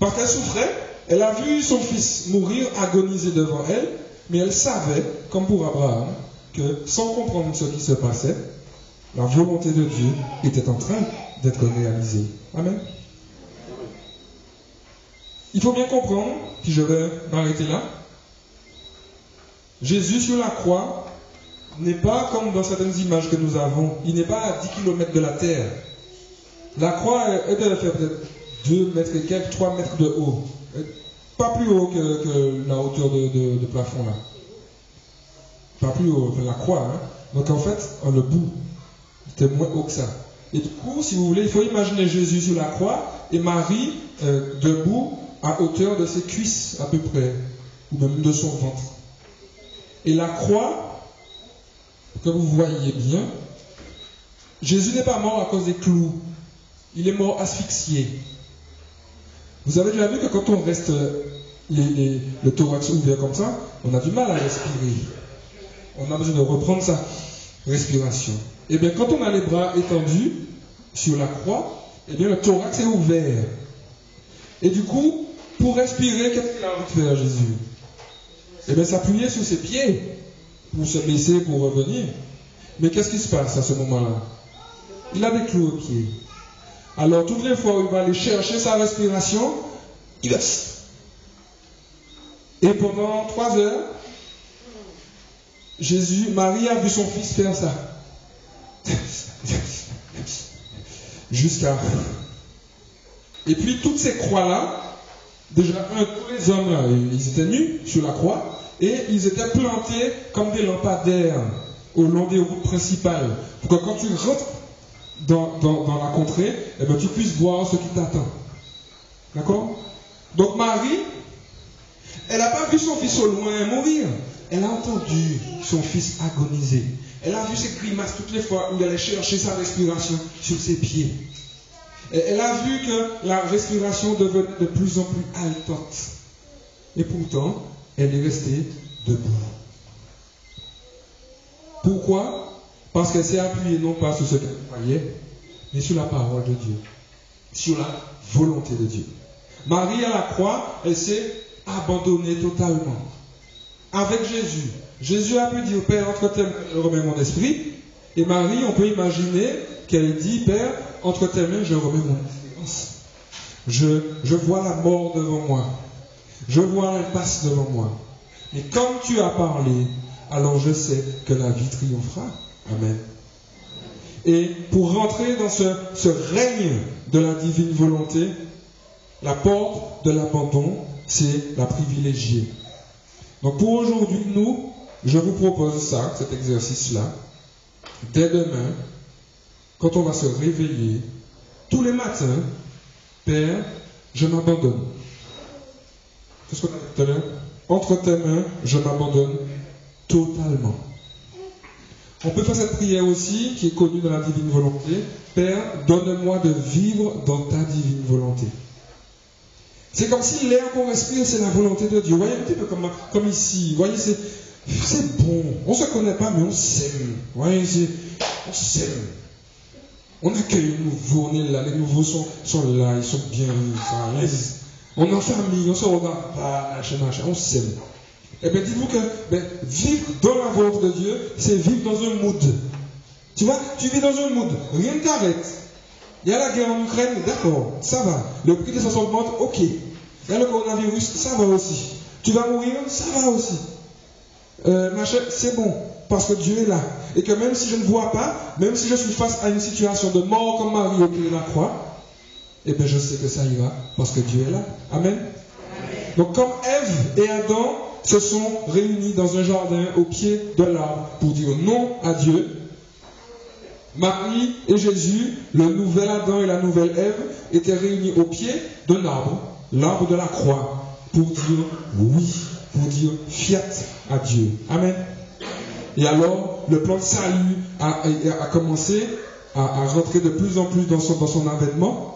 Parce qu'elle souffrait, elle a vu son fils mourir, agoniser devant elle, mais elle savait, comme pour Abraham, que sans comprendre ce qui se passait, la volonté de Dieu était en train d'être réalisée. Amen. Il faut bien comprendre, puis je vais m'arrêter là, Jésus sur la croix n'est pas comme dans certaines images que nous avons, il n'est pas à 10 km de la terre. La croix, elle devait faire peut-être 2 mètres et quelques, 3 mètres de haut. Pas plus haut que, la hauteur de, plafond là. Pas plus haut, la croix. Hein. Donc en fait, le bout, c'était moins haut que ça. Et du coup, si vous voulez, il faut imaginer Jésus sur la croix et Marie euh, debout à hauteur de ses cuisses à peu près, ou même de son ventre. Et la croix, que vous voyez bien, Jésus n'est pas mort à cause des clous, il est mort asphyxié. Vous avez déjà vu que quand on reste le thorax ouvert comme ça, on a du mal à respirer. On a besoin de reprendre sa respiration. Et eh bien, quand on a les bras étendus sur la croix, et eh bien, le thorax est ouvert. Et du coup, pour respirer, qu'est-ce qu'il a envie de faire, Jésus? Eh bien, s'appuyer sur ses pieds pour se baisser, pour revenir. Mais qu'est-ce qui se passe à ce moment-là? Il a des clous aux pieds. Alors, toutes les fois où il va aller chercher sa respiration, il laisse. Et pendant trois heures, Jésus, Marie a vu son fils faire ça. [laughs] Jusqu'à. Et puis, toutes ces croix-là, déjà, tous les hommes, ils étaient nus sur la croix, et ils étaient plantés comme des lampadaires au long des routes principales. Pour que quand tu rentres dans, la contrée, eh ben, tu puisses voir ce qui t'attend. D'accord? Donc Marie, elle n'a pas vu son fils au loin mourir. Elle a entendu son fils agoniser. Elle a vu ses grimaces toutes les fois où il allait chercher sa respiration sur ses pieds. Elle a vu que la respiration devenait de plus en plus haletante. Et pourtant, elle est restée debout. Pourquoi? Parce qu'elle s'est appuyée non pas sur ce qu'elle croyait, mais sur la parole de Dieu, sur la volonté de Dieu. Marie à la croix, elle s'est abandonnée totalement. Avec Jésus. Jésus a pu dire, Père, entre tes mains, je remets mon esprit. Et Marie, on peut imaginer qu'elle dit, Père, entre tes mains, je remets mon. Je, je vois la mort devant moi. Je vois l'impasse devant moi. Et comme tu as parlé, alors je sais que la vie triomphera. Amen. Et pour rentrer dans ce, ce règne de la divine volonté, la porte de l'abandon, c'est la privilégiée. Donc pour aujourd'hui, nous, je vous propose ça, cet exercice-là. Dès demain, quand on va se réveiller, tous les matins, Père, je m'abandonne. C'est ce qu'on a à. Entre tes mains, je m'abandonne totalement. On peut faire cette prière aussi, qui est connue dans la divine volonté. Père, donne-moi de vivre dans ta divine volonté. C'est comme si l'air qu'on respire, c'est la volonté de Dieu. Vous voyez un petit peu comme, comme ici. Vous voyez, c'est bon. On ne se connaît pas, mais on s'aime. Vous voyez, on s'aime. On accueille les nouveaux, on est là, les nouveaux sont, sont là, ils sont bien, on est en famille, on se regarde on s'aime. Eh bien, dites-vous que ben, vivre dans la volonté de Dieu, c'est vivre dans un mood. Tu vois, tu vis dans un mood, rien ne t'arrête. Il y a la guerre en Ukraine, d'accord, ça va. Le prix de ça augmente, ok. Il y a le coronavirus, ça va aussi. Tu vas mourir, ça va aussi. Euh, machin, c'est bon, parce que Dieu est là. Et que même si je ne vois pas, même si je suis face à une situation de mort comme Marie au pied de la croix, eh bien je sais que ça ira, parce que Dieu est là. Amen. Donc comme Ève et Adam se sont réunis dans un jardin au pied de l'arbre pour dire non à Dieu, Marie et Jésus, le nouvel Adam et la nouvelle Ève, étaient réunis au pied d'un arbre, l'arbre de la croix, pour dire oui, pour dire fiat à Dieu. Amen. Et alors, le plan de salut a, commencé à, rentrer de plus en plus dans son, dans son avènement,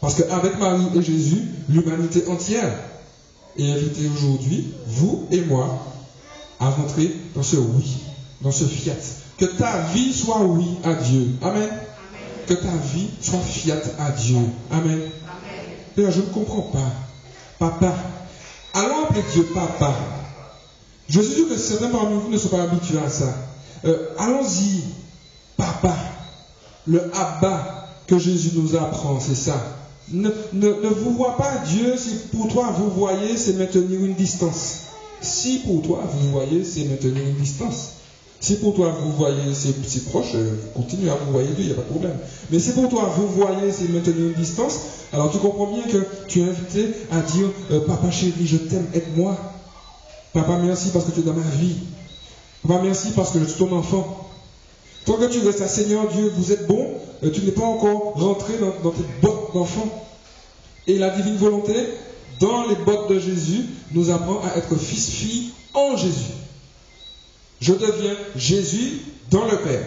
parce qu'avec Marie et Jésus, l'humanité entière est invitée aujourd'hui, vous et moi, à rentrer dans ce oui, dans ce fiat. Que ta vie soit oui à Dieu. Amen. que ta vie soit fiat à Dieu. Amen. Amen. je ne comprends pas. Papa. Allons appeler Dieu papa. Je suis sûr que certains parmi vous ne sont pas habitués à ça. Euh, allons-y. Papa. Le Abba que Jésus nous apprend, c'est ça. Ne, ne, ne, vous vois pas Dieu si pour toi vous voyez, c'est maintenir une distance. Si pour toi vous voyez, c'est maintenir une distance. Si pour toi vous voyez c'est proche, euh, continue à vous voyer Dieu, il n'y a pas de problème. Mais si pour toi vous voyez c'est maintenir une distance, alors tu comprends bien que tu es invité à dire euh, Papa chéri, je t'aime, aide-moi. Papa, merci parce que tu es dans ma vie. Papa, merci parce que je suis ton enfant. Tant que tu restes à Seigneur Dieu, vous êtes bon, tu n'es pas encore rentré dans, dans tes bottes d'enfant. Et la divine volonté, dans les bottes de Jésus, nous apprend à être fils-fille en Jésus. Je deviens Jésus dans le Père.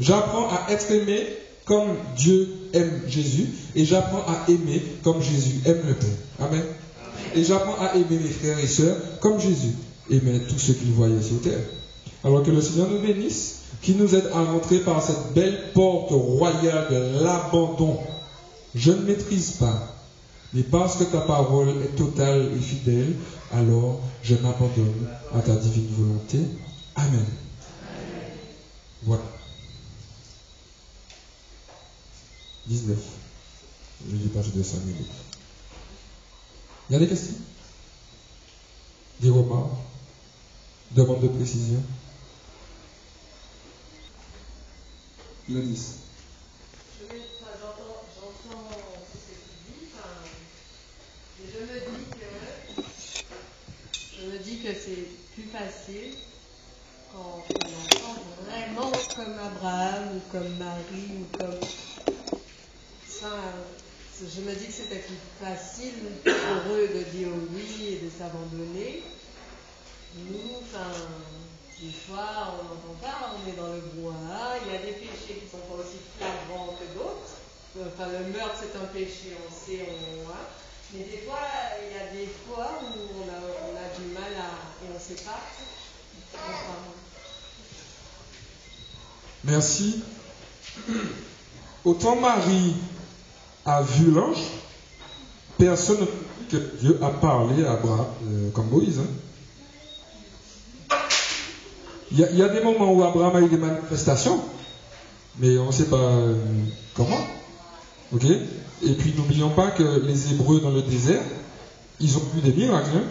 J'apprends à être aimé comme Dieu aime Jésus et j'apprends à aimer comme Jésus aime le Père. Amen. Et j'apprends à aimer mes frères et sœurs comme Jésus aimait tous ceux qu'il voyait sur terre. Alors que le Seigneur nous bénisse, qui nous aide à rentrer par cette belle porte royale de l'abandon. Je ne maîtrise pas, mais parce que ta parole est totale et fidèle, alors je m'abandonne à ta divine volonté Amen. Voilà. 19. Je dis pas, de 5 minutes. Il y a des questions? Des remarques? Demande de précision? Le 10. J'entends ce que tu dis, mais je me dis que je me dis que c'est plus facile quand on entend vraiment comme Abraham ou comme Marie ou comme ça, je me dis que c'était plus facile pour eux de dire oui et de s'abandonner. Nous, enfin, des fois, on n'entend pas, on est dans le bois, il y a des péchés qui sont pas aussi flagrants que d'autres. Enfin, le meurtre, c'est un péché, on sait, on voit. Mais des fois, il y a des fois où on a, on a du mal à, et on ne sait pas. Merci. Autant Marie a vu l'ange, personne que Dieu a parlé à Abraham euh, comme Moïse. Hein. Il y, a des moments où Abraham a eu des manifestations, mais on ne sait pas euh, comment. Ok? Et puis n'oublions pas que les Hébreux dans le désert, ils ont vu des miracles. Hein.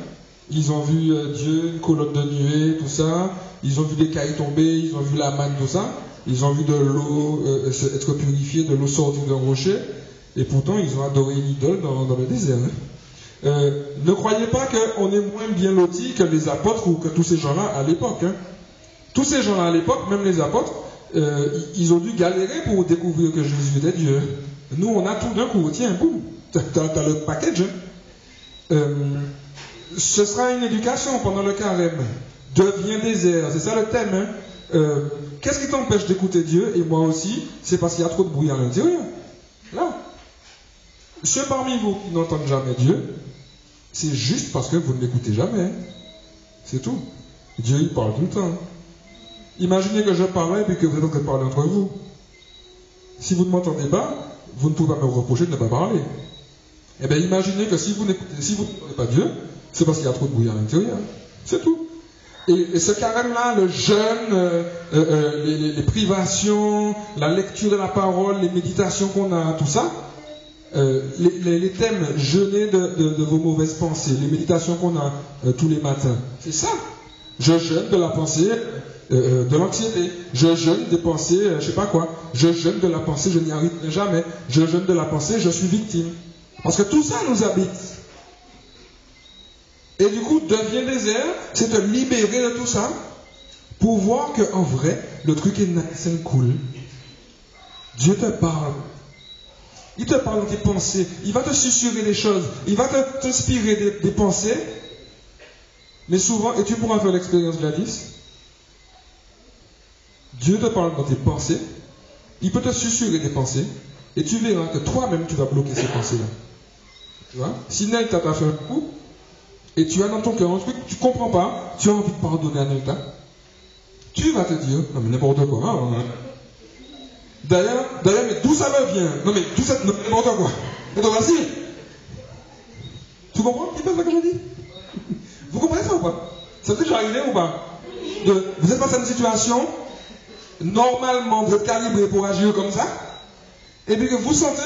Ils ont vu euh, Dieu, une colonne de nuée, tout ça. Ils ont vu des cailles tomber, ils ont vu la manne, tout ça. Ils ont vu de l'eau euh, être purifiée, de l'eau sortir d'un rocher, et pourtant ils ont adoré une idole dans, le désert. Hein. Ne croyez pas qu'on est moins bien lotis que les apôtres ou que tous ces gens-là à l'époque. Hein. Tous ces gens-là à l'époque, même les apôtres, euh, ils ont dû galérer pour découvrir que Jésus était Dieu. Nous, on a tout d'un coup. Tiens, boum, t'as, as, le package. Hein. ce sera une éducation pendant le carême. Deviens désert, c'est ça le thème. Euh, qu'est-ce qui t'empêche d'écouter Dieu? Et moi aussi C'est parce qu'il y a trop de bruit à l'intérieur. Là. Ceux parmi vous qui n'entendent jamais Dieu, c'est juste parce que vous ne l'écoutez jamais. C'est tout. Dieu, il parle tout le temps. Imaginez que je parlais et que vous êtes en train de parler entre vous. Si vous ne m'entendez pas, vous ne pouvez pas me reprocher de ne pas parler. Eh bien, imaginez que si vous n'écoutez si pas Dieu, c'est parce qu'il y a trop de bruit à l'intérieur. C'est tout. Et, ce carême-là, le jeûne, euh, euh, euh, les, privations, la lecture de la parole, les méditations qu'on a, tout ça, les, thèmes jeûner de, vos mauvaises pensées, les méditations qu'on a tous les matins, c'est ça. Je jeûne de la pensée, de l'anxiété. Je jeûne des pensées, je sais pas quoi. Je jeûne de la pensée, je n'y arriverai jamais. Je jeûne de la pensée, je suis victime. Parce que tout ça nous habite. Et du coup, deviens désert, c'est te libérer de tout ça pour voir qu'en vrai, le truc est nice cool. Dieu te parle. Il te parle de tes pensées. Il va te susurrer des choses. Il va t'inspirer des, des, pensées. Mais souvent, et tu pourras faire l'expérience Gladys, Dieu te parle dans tes pensées. Il peut te susurrer des pensées. Et tu verras que toi-même, tu vas bloquer ces pensées-là. Tu vois? Si Nel t'a fait un coup, et tu as dans ton cœur un truc tu ne comprends pas, tu as envie de pardonner à Nelta, tu vas te dire, non mais n'importe quoi. Hein. D'ailleurs, d'ailleurs, mais d'où ça me vient? Non mais tout ça, n'importe quoi. Et donc vas-y. Tu comprends? Un petit peu ce que je dis? Vous comprenez ça ou pas? Ça t'est déjà arrivé ou pas? Vous êtes face à une situation, normalement vous êtes calibré pour agir comme ça, et puis que vous sentez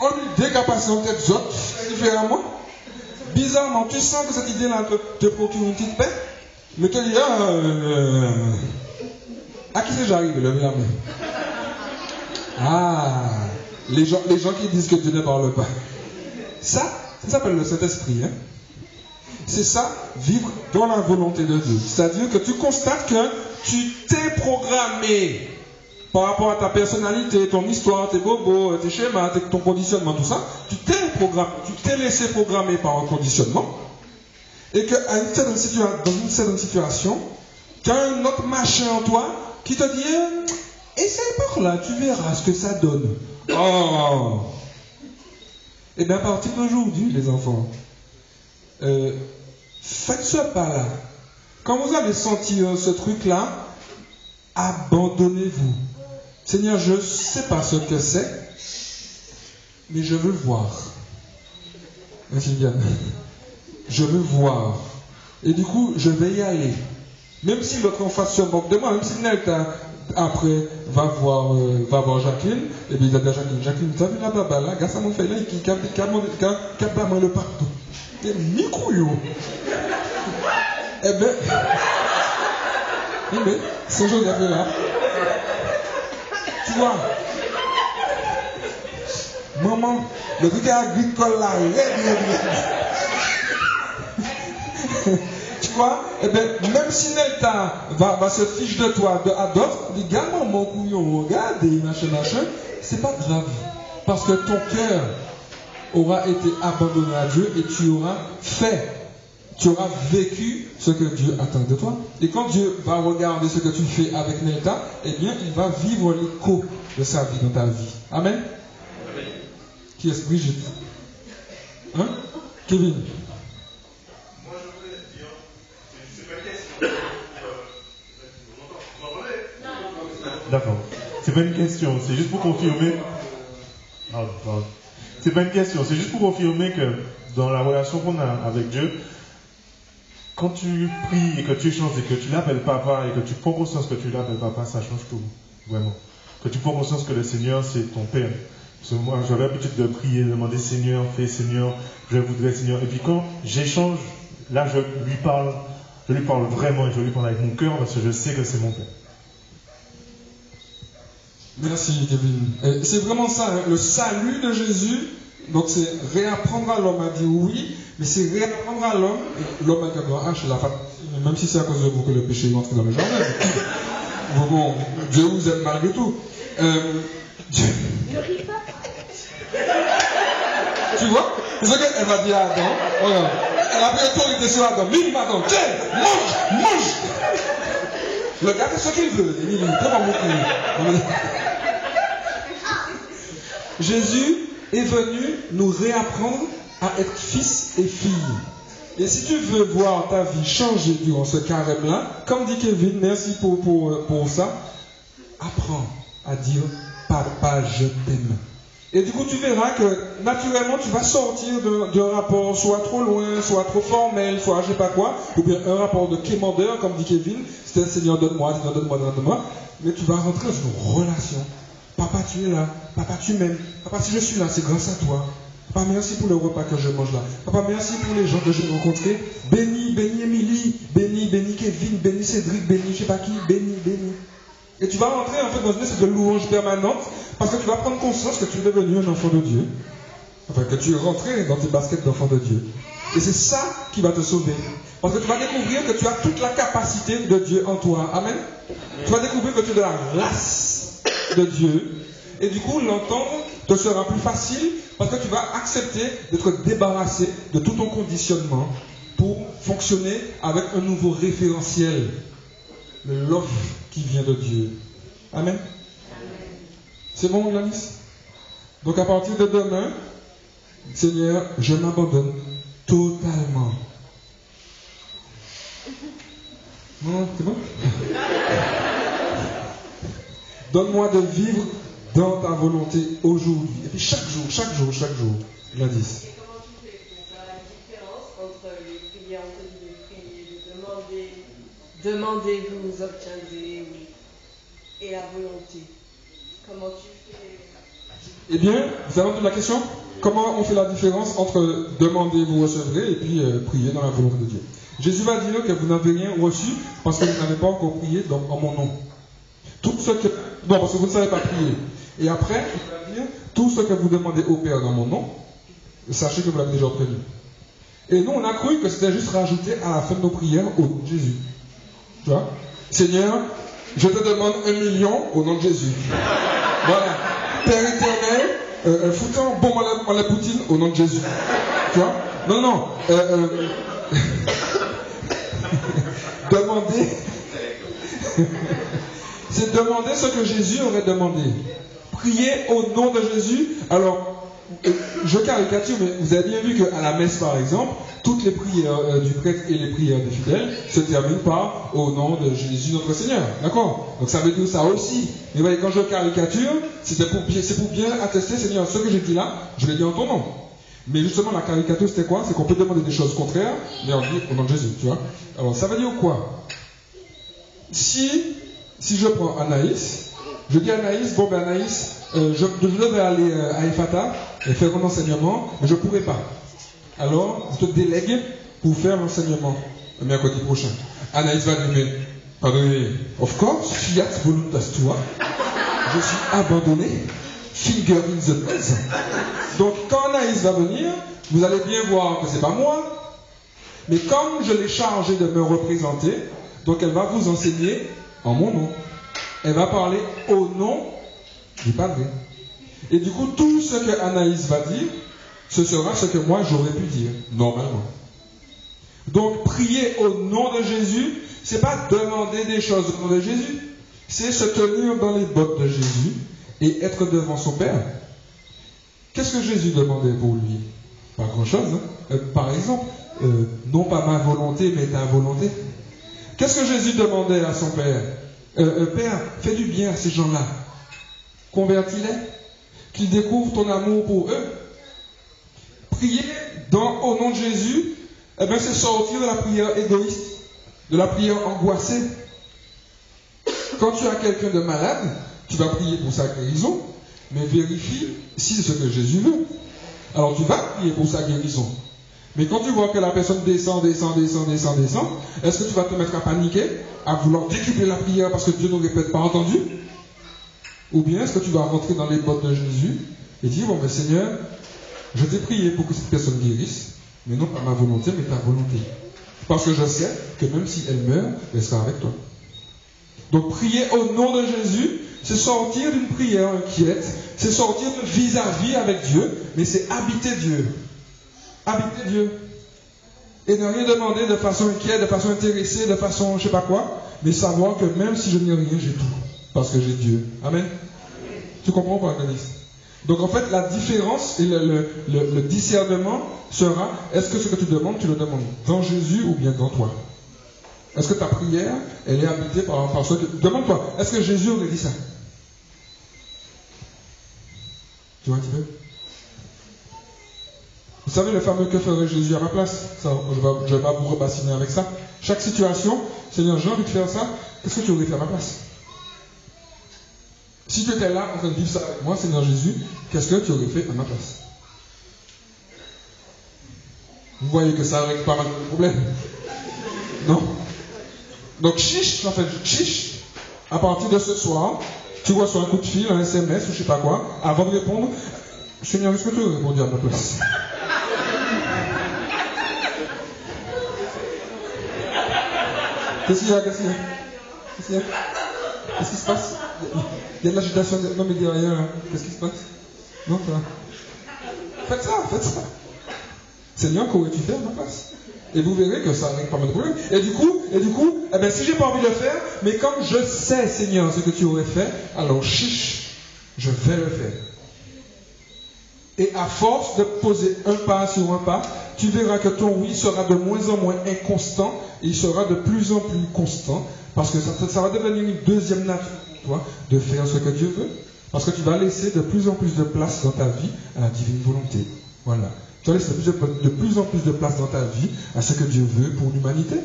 un- une décapacité peut-être autres, différemment. Bizarrement, tu sens que cette idée-là te, procure une petite paix, mais tu dis, ah, euh, à qui c'est levez la main. Ah, les gens, les gens qui disent que Dieu ne parle pas. Ça, ça s'appelle le Saint-Esprit. Hein? C'est ça, vivre dans la volonté de Dieu. C'est-à-dire que tu constates que tu t'es programmé par rapport à ta personnalité, ton histoire, tes bobos, tes schémas, ton conditionnement, tout ça. Tu t'es programmé, tu t'es laissé programmer par un conditionnement. Et qu'à une certaine dans une certaine situation, tu as un autre machin en toi qui te dit eh, Essaye par là, tu verras ce que ça donne. Oh Et bien, à partir d'aujourd'hui, les enfants, euh, faites ce pas-là. Quand vous allez sentir ce truc-là, abandonnez-vous. Seigneur, je ne sais pas ce que c'est, mais je veux voir. Viviane. Je veux voir. Et du coup, je vais y aller. Même si l'autre en face se moque de moi, même si Nelta, après, va voir, euh, va voir Jacqueline, et bien il a dit à Jacqueline, Jacqueline, tu as vu la baba là, gars, ça m'a fait là, qui cap le pardon. Et mi couillou. Eh ben, eh ben, ce jour là, tu vois, maman, le truc agricole là, raide, [laughs] raide. tu vois, eh ben, même si Nelta va, va se fiche de toi, de Adolphe, dit, gamin, mon couillon, regarde, machin, machin, c'est pas grave. Parce que ton cœur aura été abandonné à Dieu et tu auras fait, tu auras vécu ce que Dieu attend de toi. Et quand Dieu va regarder ce que tu fais avec Nelta, eh bien, il va vivre l'écho de sa vie dans ta vie. Amen. Qui est-ce? Brigitte Hein? Kevin Moi, je voulais dire, c'est pas une question. Vous m'entendez? D'accord. C'est pas une question, c'est juste pour confirmer. Ah. C'est pas une question, c'est juste pour confirmer que dans la relation qu'on a avec Dieu, quand tu pries et que tu chantes et que tu l'appelles papa et que tu prends conscience que tu l'appelles papa, ça change tout. Vraiment. Que tu prends conscience que le Seigneur, c'est ton Père. Parce que moi, j'avais l'habitude de prier, de demander Seigneur, fais Seigneur, je voudrais Seigneur. Et puis quand j'échange, là, je lui parle, je lui parle vraiment et je lui parle avec mon cœur parce que je sais que c'est mon Père. Merci Kevin. C'est vraiment ça, hein, le salut de Jésus. Donc c'est réapprendre à l'homme à dire oui, mais c'est réapprendre à l'homme, l'homme avec un grand H, la femme, même si c'est à cause de vous que le péché est entré dans le jardin. [laughs] Bon, bon, Dieu vous aime malgré tout. Euh, Dieu- Ne ris pas. tu vois? C'est ce qu'elle va dire à Adam. Regarde. Elle a pris autorité sur Adam. Mime Adam, tiens, mange, mange. Le gars fait ce qu'il veut. Il dit, très bon beaucoup. Jésus est venu nous réapprendre à être fils et filles. Et si tu veux voir ta vie changer durant ce carême-là, comme dit Kevin, merci pour, pour, pour ça, apprends à dire Papa, je t'aime. Et du coup, tu verras que naturellement, tu vas sortir d'un rapport soit trop loin, soit trop formel, soit je sais pas quoi, ou bien un rapport de quémandeur, comme dit Kevin, un Seigneur donne-moi, Seigneur donne-moi, donne-moi, mais tu vas rentrer dans une relation. Papa, tu es là. Papa, tu m'aimes. Papa, si je suis là, c'est grâce à toi. Papa, merci pour le repas que je mange là. Papa, merci pour les gens que j'ai rencontrés. Béni, béni Émilie, béni, béni Kevin, béni Cédric, béni je sais pas qui, béni, béni. Et tu vas rentrer en fait dans une espèce de louange permanente parce que tu vas prendre conscience que tu es devenu un enfant de Dieu. Enfin, que tu es rentré dans tes baskets d'enfant de Dieu. Et c'est ça qui va te sauver. Parce que tu vas découvrir que tu as toute la capacité de Dieu en toi. Amen. Tu vas découvrir que tu es de la race de Dieu. Et du coup, l'entendre te sera plus facile parce que tu vas accepter d'être débarrassé de tout ton conditionnement pour fonctionner avec un nouveau référentiel. Love qui vient de Dieu. Amen. C'est bon, Yanis? Donc à partir de demain, Seigneur, je m'abandonne totalement. Non, c'est bon? Donne-moi de vivre dans ta volonté aujourd'hui. Et puis chaque jour, chaque jour, chaque jour. Gladys. Et comment tu fais pour faire la différence entre les prières, entre de demander, demander, vous obtiendrez, et la volonté? Comment tu fais Eh bien, vous avez entendu la question? Comment on fait la différence entre demander, vous recevrez, et puis euh, prier dans la volonté de Dieu? Jésus va dire que vous n'avez rien reçu parce que vous n'avez pas encore prié en mon nom. Tout ce que. Non, parce que vous ne savez pas prier. Et après, il va dire tout ce que vous demandez au Père dans mon nom, sachez que vous l'avez déjà obtenu. Et nous, on a cru que c'était juste rajouté à la fin de nos prières au nom de Jésus. Tu vois? Seigneur, je te demande un million au nom de Jésus. Voilà. Père éternel, euh, euh, foutez un bon en la, poutine au nom de Jésus. Tu vois? Non, non. Euh, euh, [laughs] demander. C'est demander ce que Jésus aurait demandé. Prier au nom de Jésus. Alors, euh, je caricature, mais vous avez bien vu qu'à la messe, par exemple, toutes les prières euh, du prêtre et les prières des fidèles se terminent par au nom de Jésus notre Seigneur. D'accord? Donc ça veut dire ça aussi. Mais voyez, quand je caricature, c'est pour, bien- attester, Seigneur, ce que j'ai dit là, je l'ai dit en ton nom. Mais justement, la caricature, c'était quoi? C'est qu'on peut demander des choses contraires, mais on dit au nom de Jésus, tu vois? Alors, ça veut dire quoi? Si, si je prends Anaïs, je dis Anaïs, bon ben Anaïs, euh, je, je aller euh, à Efata et faire un enseignement, mais je ne pourrais pas. Alors, je te délègue pour faire l'enseignement le mercredi prochain. Anaïs va dire, mais, pardonnez, of course, fiat voluntas tua, je suis abandonné, finger in the buzz. Donc, quand Anaïs va venir, vous allez bien voir que c'est pas moi, mais comme je l'ai chargée de me représenter, donc elle va vous enseigner en mon nom. Elle va parler au nom du Padre. Et du coup, tout ce que Anaïs va dire, ce sera ce que moi j'aurais pu dire, normalement. Donc, prier au nom de Jésus, c'est pas demander des choses au nom de Jésus, c'est se tenir dans les bottes de Jésus et être devant son Père. Qu'est-ce que Jésus demandait pour lui? Pas grand-chose. hein. Euh, par exemple, euh, non pas ma volonté, mais ta volonté. Qu'est-ce que Jésus demandait à son Père Euh, euh, Père, fais du bien à ces gens-là. Convertis-les. Qu'ils découvrent ton amour pour eux. Prier dans, au nom de Jésus, eh bien, c'est sortir de la prière égoïste, de la prière angoissée. Quand tu as quelqu'un de malade, tu vas prier pour sa guérison, mais vérifie si c'est ce que Jésus veut. Alors tu vas prier pour sa guérison. Mais quand tu vois que la personne descend, descend, descend, descend, descend, est-ce que tu vas te mettre à paniquer, à vouloir décupler la prière parce que Dieu n'aurait peut-être pas entendu? Ou bien est-ce que tu vas rentrer dans les bottes de Jésus et dire, bon, mais Seigneur, je t'ai prié pour que cette personne guérisse, mais non pas ma volonté, mais ta volonté. Parce que je sais que même si elle meurt, elle sera avec toi. Donc prier au nom de Jésus, c'est sortir d'une prière inquiète, c'est sortir de vis-à-vis avec Dieu, mais c'est habiter Dieu. Habiter Dieu. Et ne rien demander de façon inquiète, de façon intéressée, de façon je sais pas quoi, mais savoir que même si je n'ai rien, j'ai tout. Parce que j'ai Dieu. Amen. Tu comprends pas, Gladys Donc en fait, la différence et le- le discernement sera est-ce que ce que tu demandes, tu le demandes dans Jésus ou bien dans toi? Est-ce que ta prière, elle est habitée par, par ce que. Demande-toi, est-ce que Jésus aurait dit ça? Tu vois un petit peu? Vous savez le fameux que ferait Jésus à ma place? Je ne vais, pas vous rebassiner avec ça. Chaque situation, Seigneur, j'ai envie de faire ça, qu'est-ce que tu aurais fait à ma place? Si tu étais là en train de vivre ça avec moi, Seigneur Jésus, qu'est-ce que tu aurais fait à ma place? Vous voyez que ça règle pas mal de problèmes. Non? Donc chiche, en fait, chiche. À partir de ce soir, tu reçois un coup de fil, un SMS ou je sais pas quoi, avant de répondre, Seigneur, est-ce que tu aurais répondu à ma place? Qu'est-ce qu'il y a Qu'est-ce qu'il y a Qu'est-ce qu'il y a Qu'est-ce qui se passe Il y a de l'agitation. Non, mais dit rien. hein. Qu'est-ce qui se passe Non, ça. Faites ça, faites ça. Seigneur, qu'aurais-tu fait à ma place Et vous verrez que ça règle pas mal de problèmes. Et du coup, et du coup, eh ben, si j'ai pas envie de le faire, mais comme je sais, Seigneur, ce que tu aurais fait, alors chiche, je vais le faire. Et à force de poser un pas sur un pas, tu verras que ton oui sera de moins en moins inconstant et il sera de plus en plus constant Parce que ça, va devenir une deuxième nature toi de faire ce que Dieu veut. Parce que tu vas laisser de plus en plus de place dans ta vie à la divine volonté. Voilà. Tu vas laisser de plus en plus de place dans ta vie à ce que Dieu veut pour l'humanité.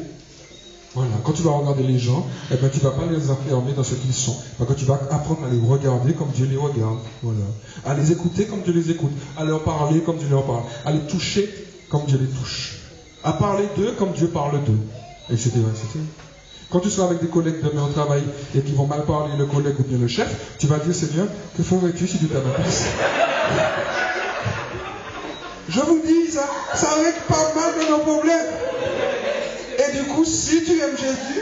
Voilà. Quand tu vas regarder les gens, eh ben, tu ne vas pas les enfermer dans ce qu'ils sont. Parce que tu vas apprendre à les regarder comme Dieu les regarde. Voilà. À les écouter comme Dieu les écoute. À leur parler comme Dieu leur parle. À les toucher comme Dieu les touche. À parler d'eux comme Dieu parle d'eux. Etc. etc. Quand tu seras avec des collègues demain au travail et qui vont mal parler le collègue ou bien le chef, tu vas dire Seigneur, que ferais-tu si tu place Je vous dis, ça, ça règle pas mal de nos problèmes. Coup, si tu aimes Jésus,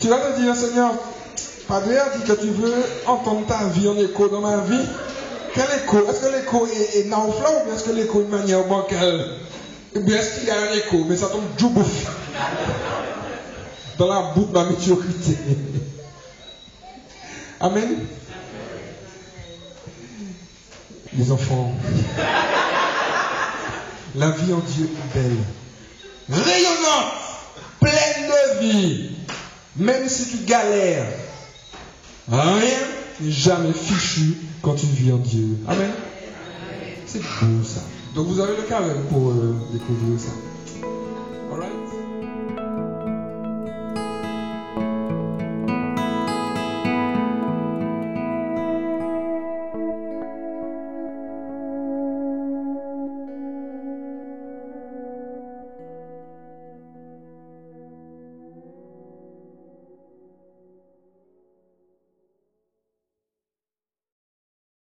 tu vas te dire Seigneur, Padre dit que tu veux entendre ta vie en écho dans ma vie. Quel écho? Est-ce que l'écho est, est naufrage ou bien est-ce que l'écho est de manière bancale Ou bien est-ce qu'il y a un écho, mais ça tombe du bouffe dans la boue de ma médiocrité. Amen. Les enfants, la vie en Dieu est belle, rayonnante, pleine de vie, même si tu galères. Rien n'est jamais fichu quand tu vis en Dieu. Amen. C'est beau ça. Donc vous avez le carême pour euh, découvrir ça.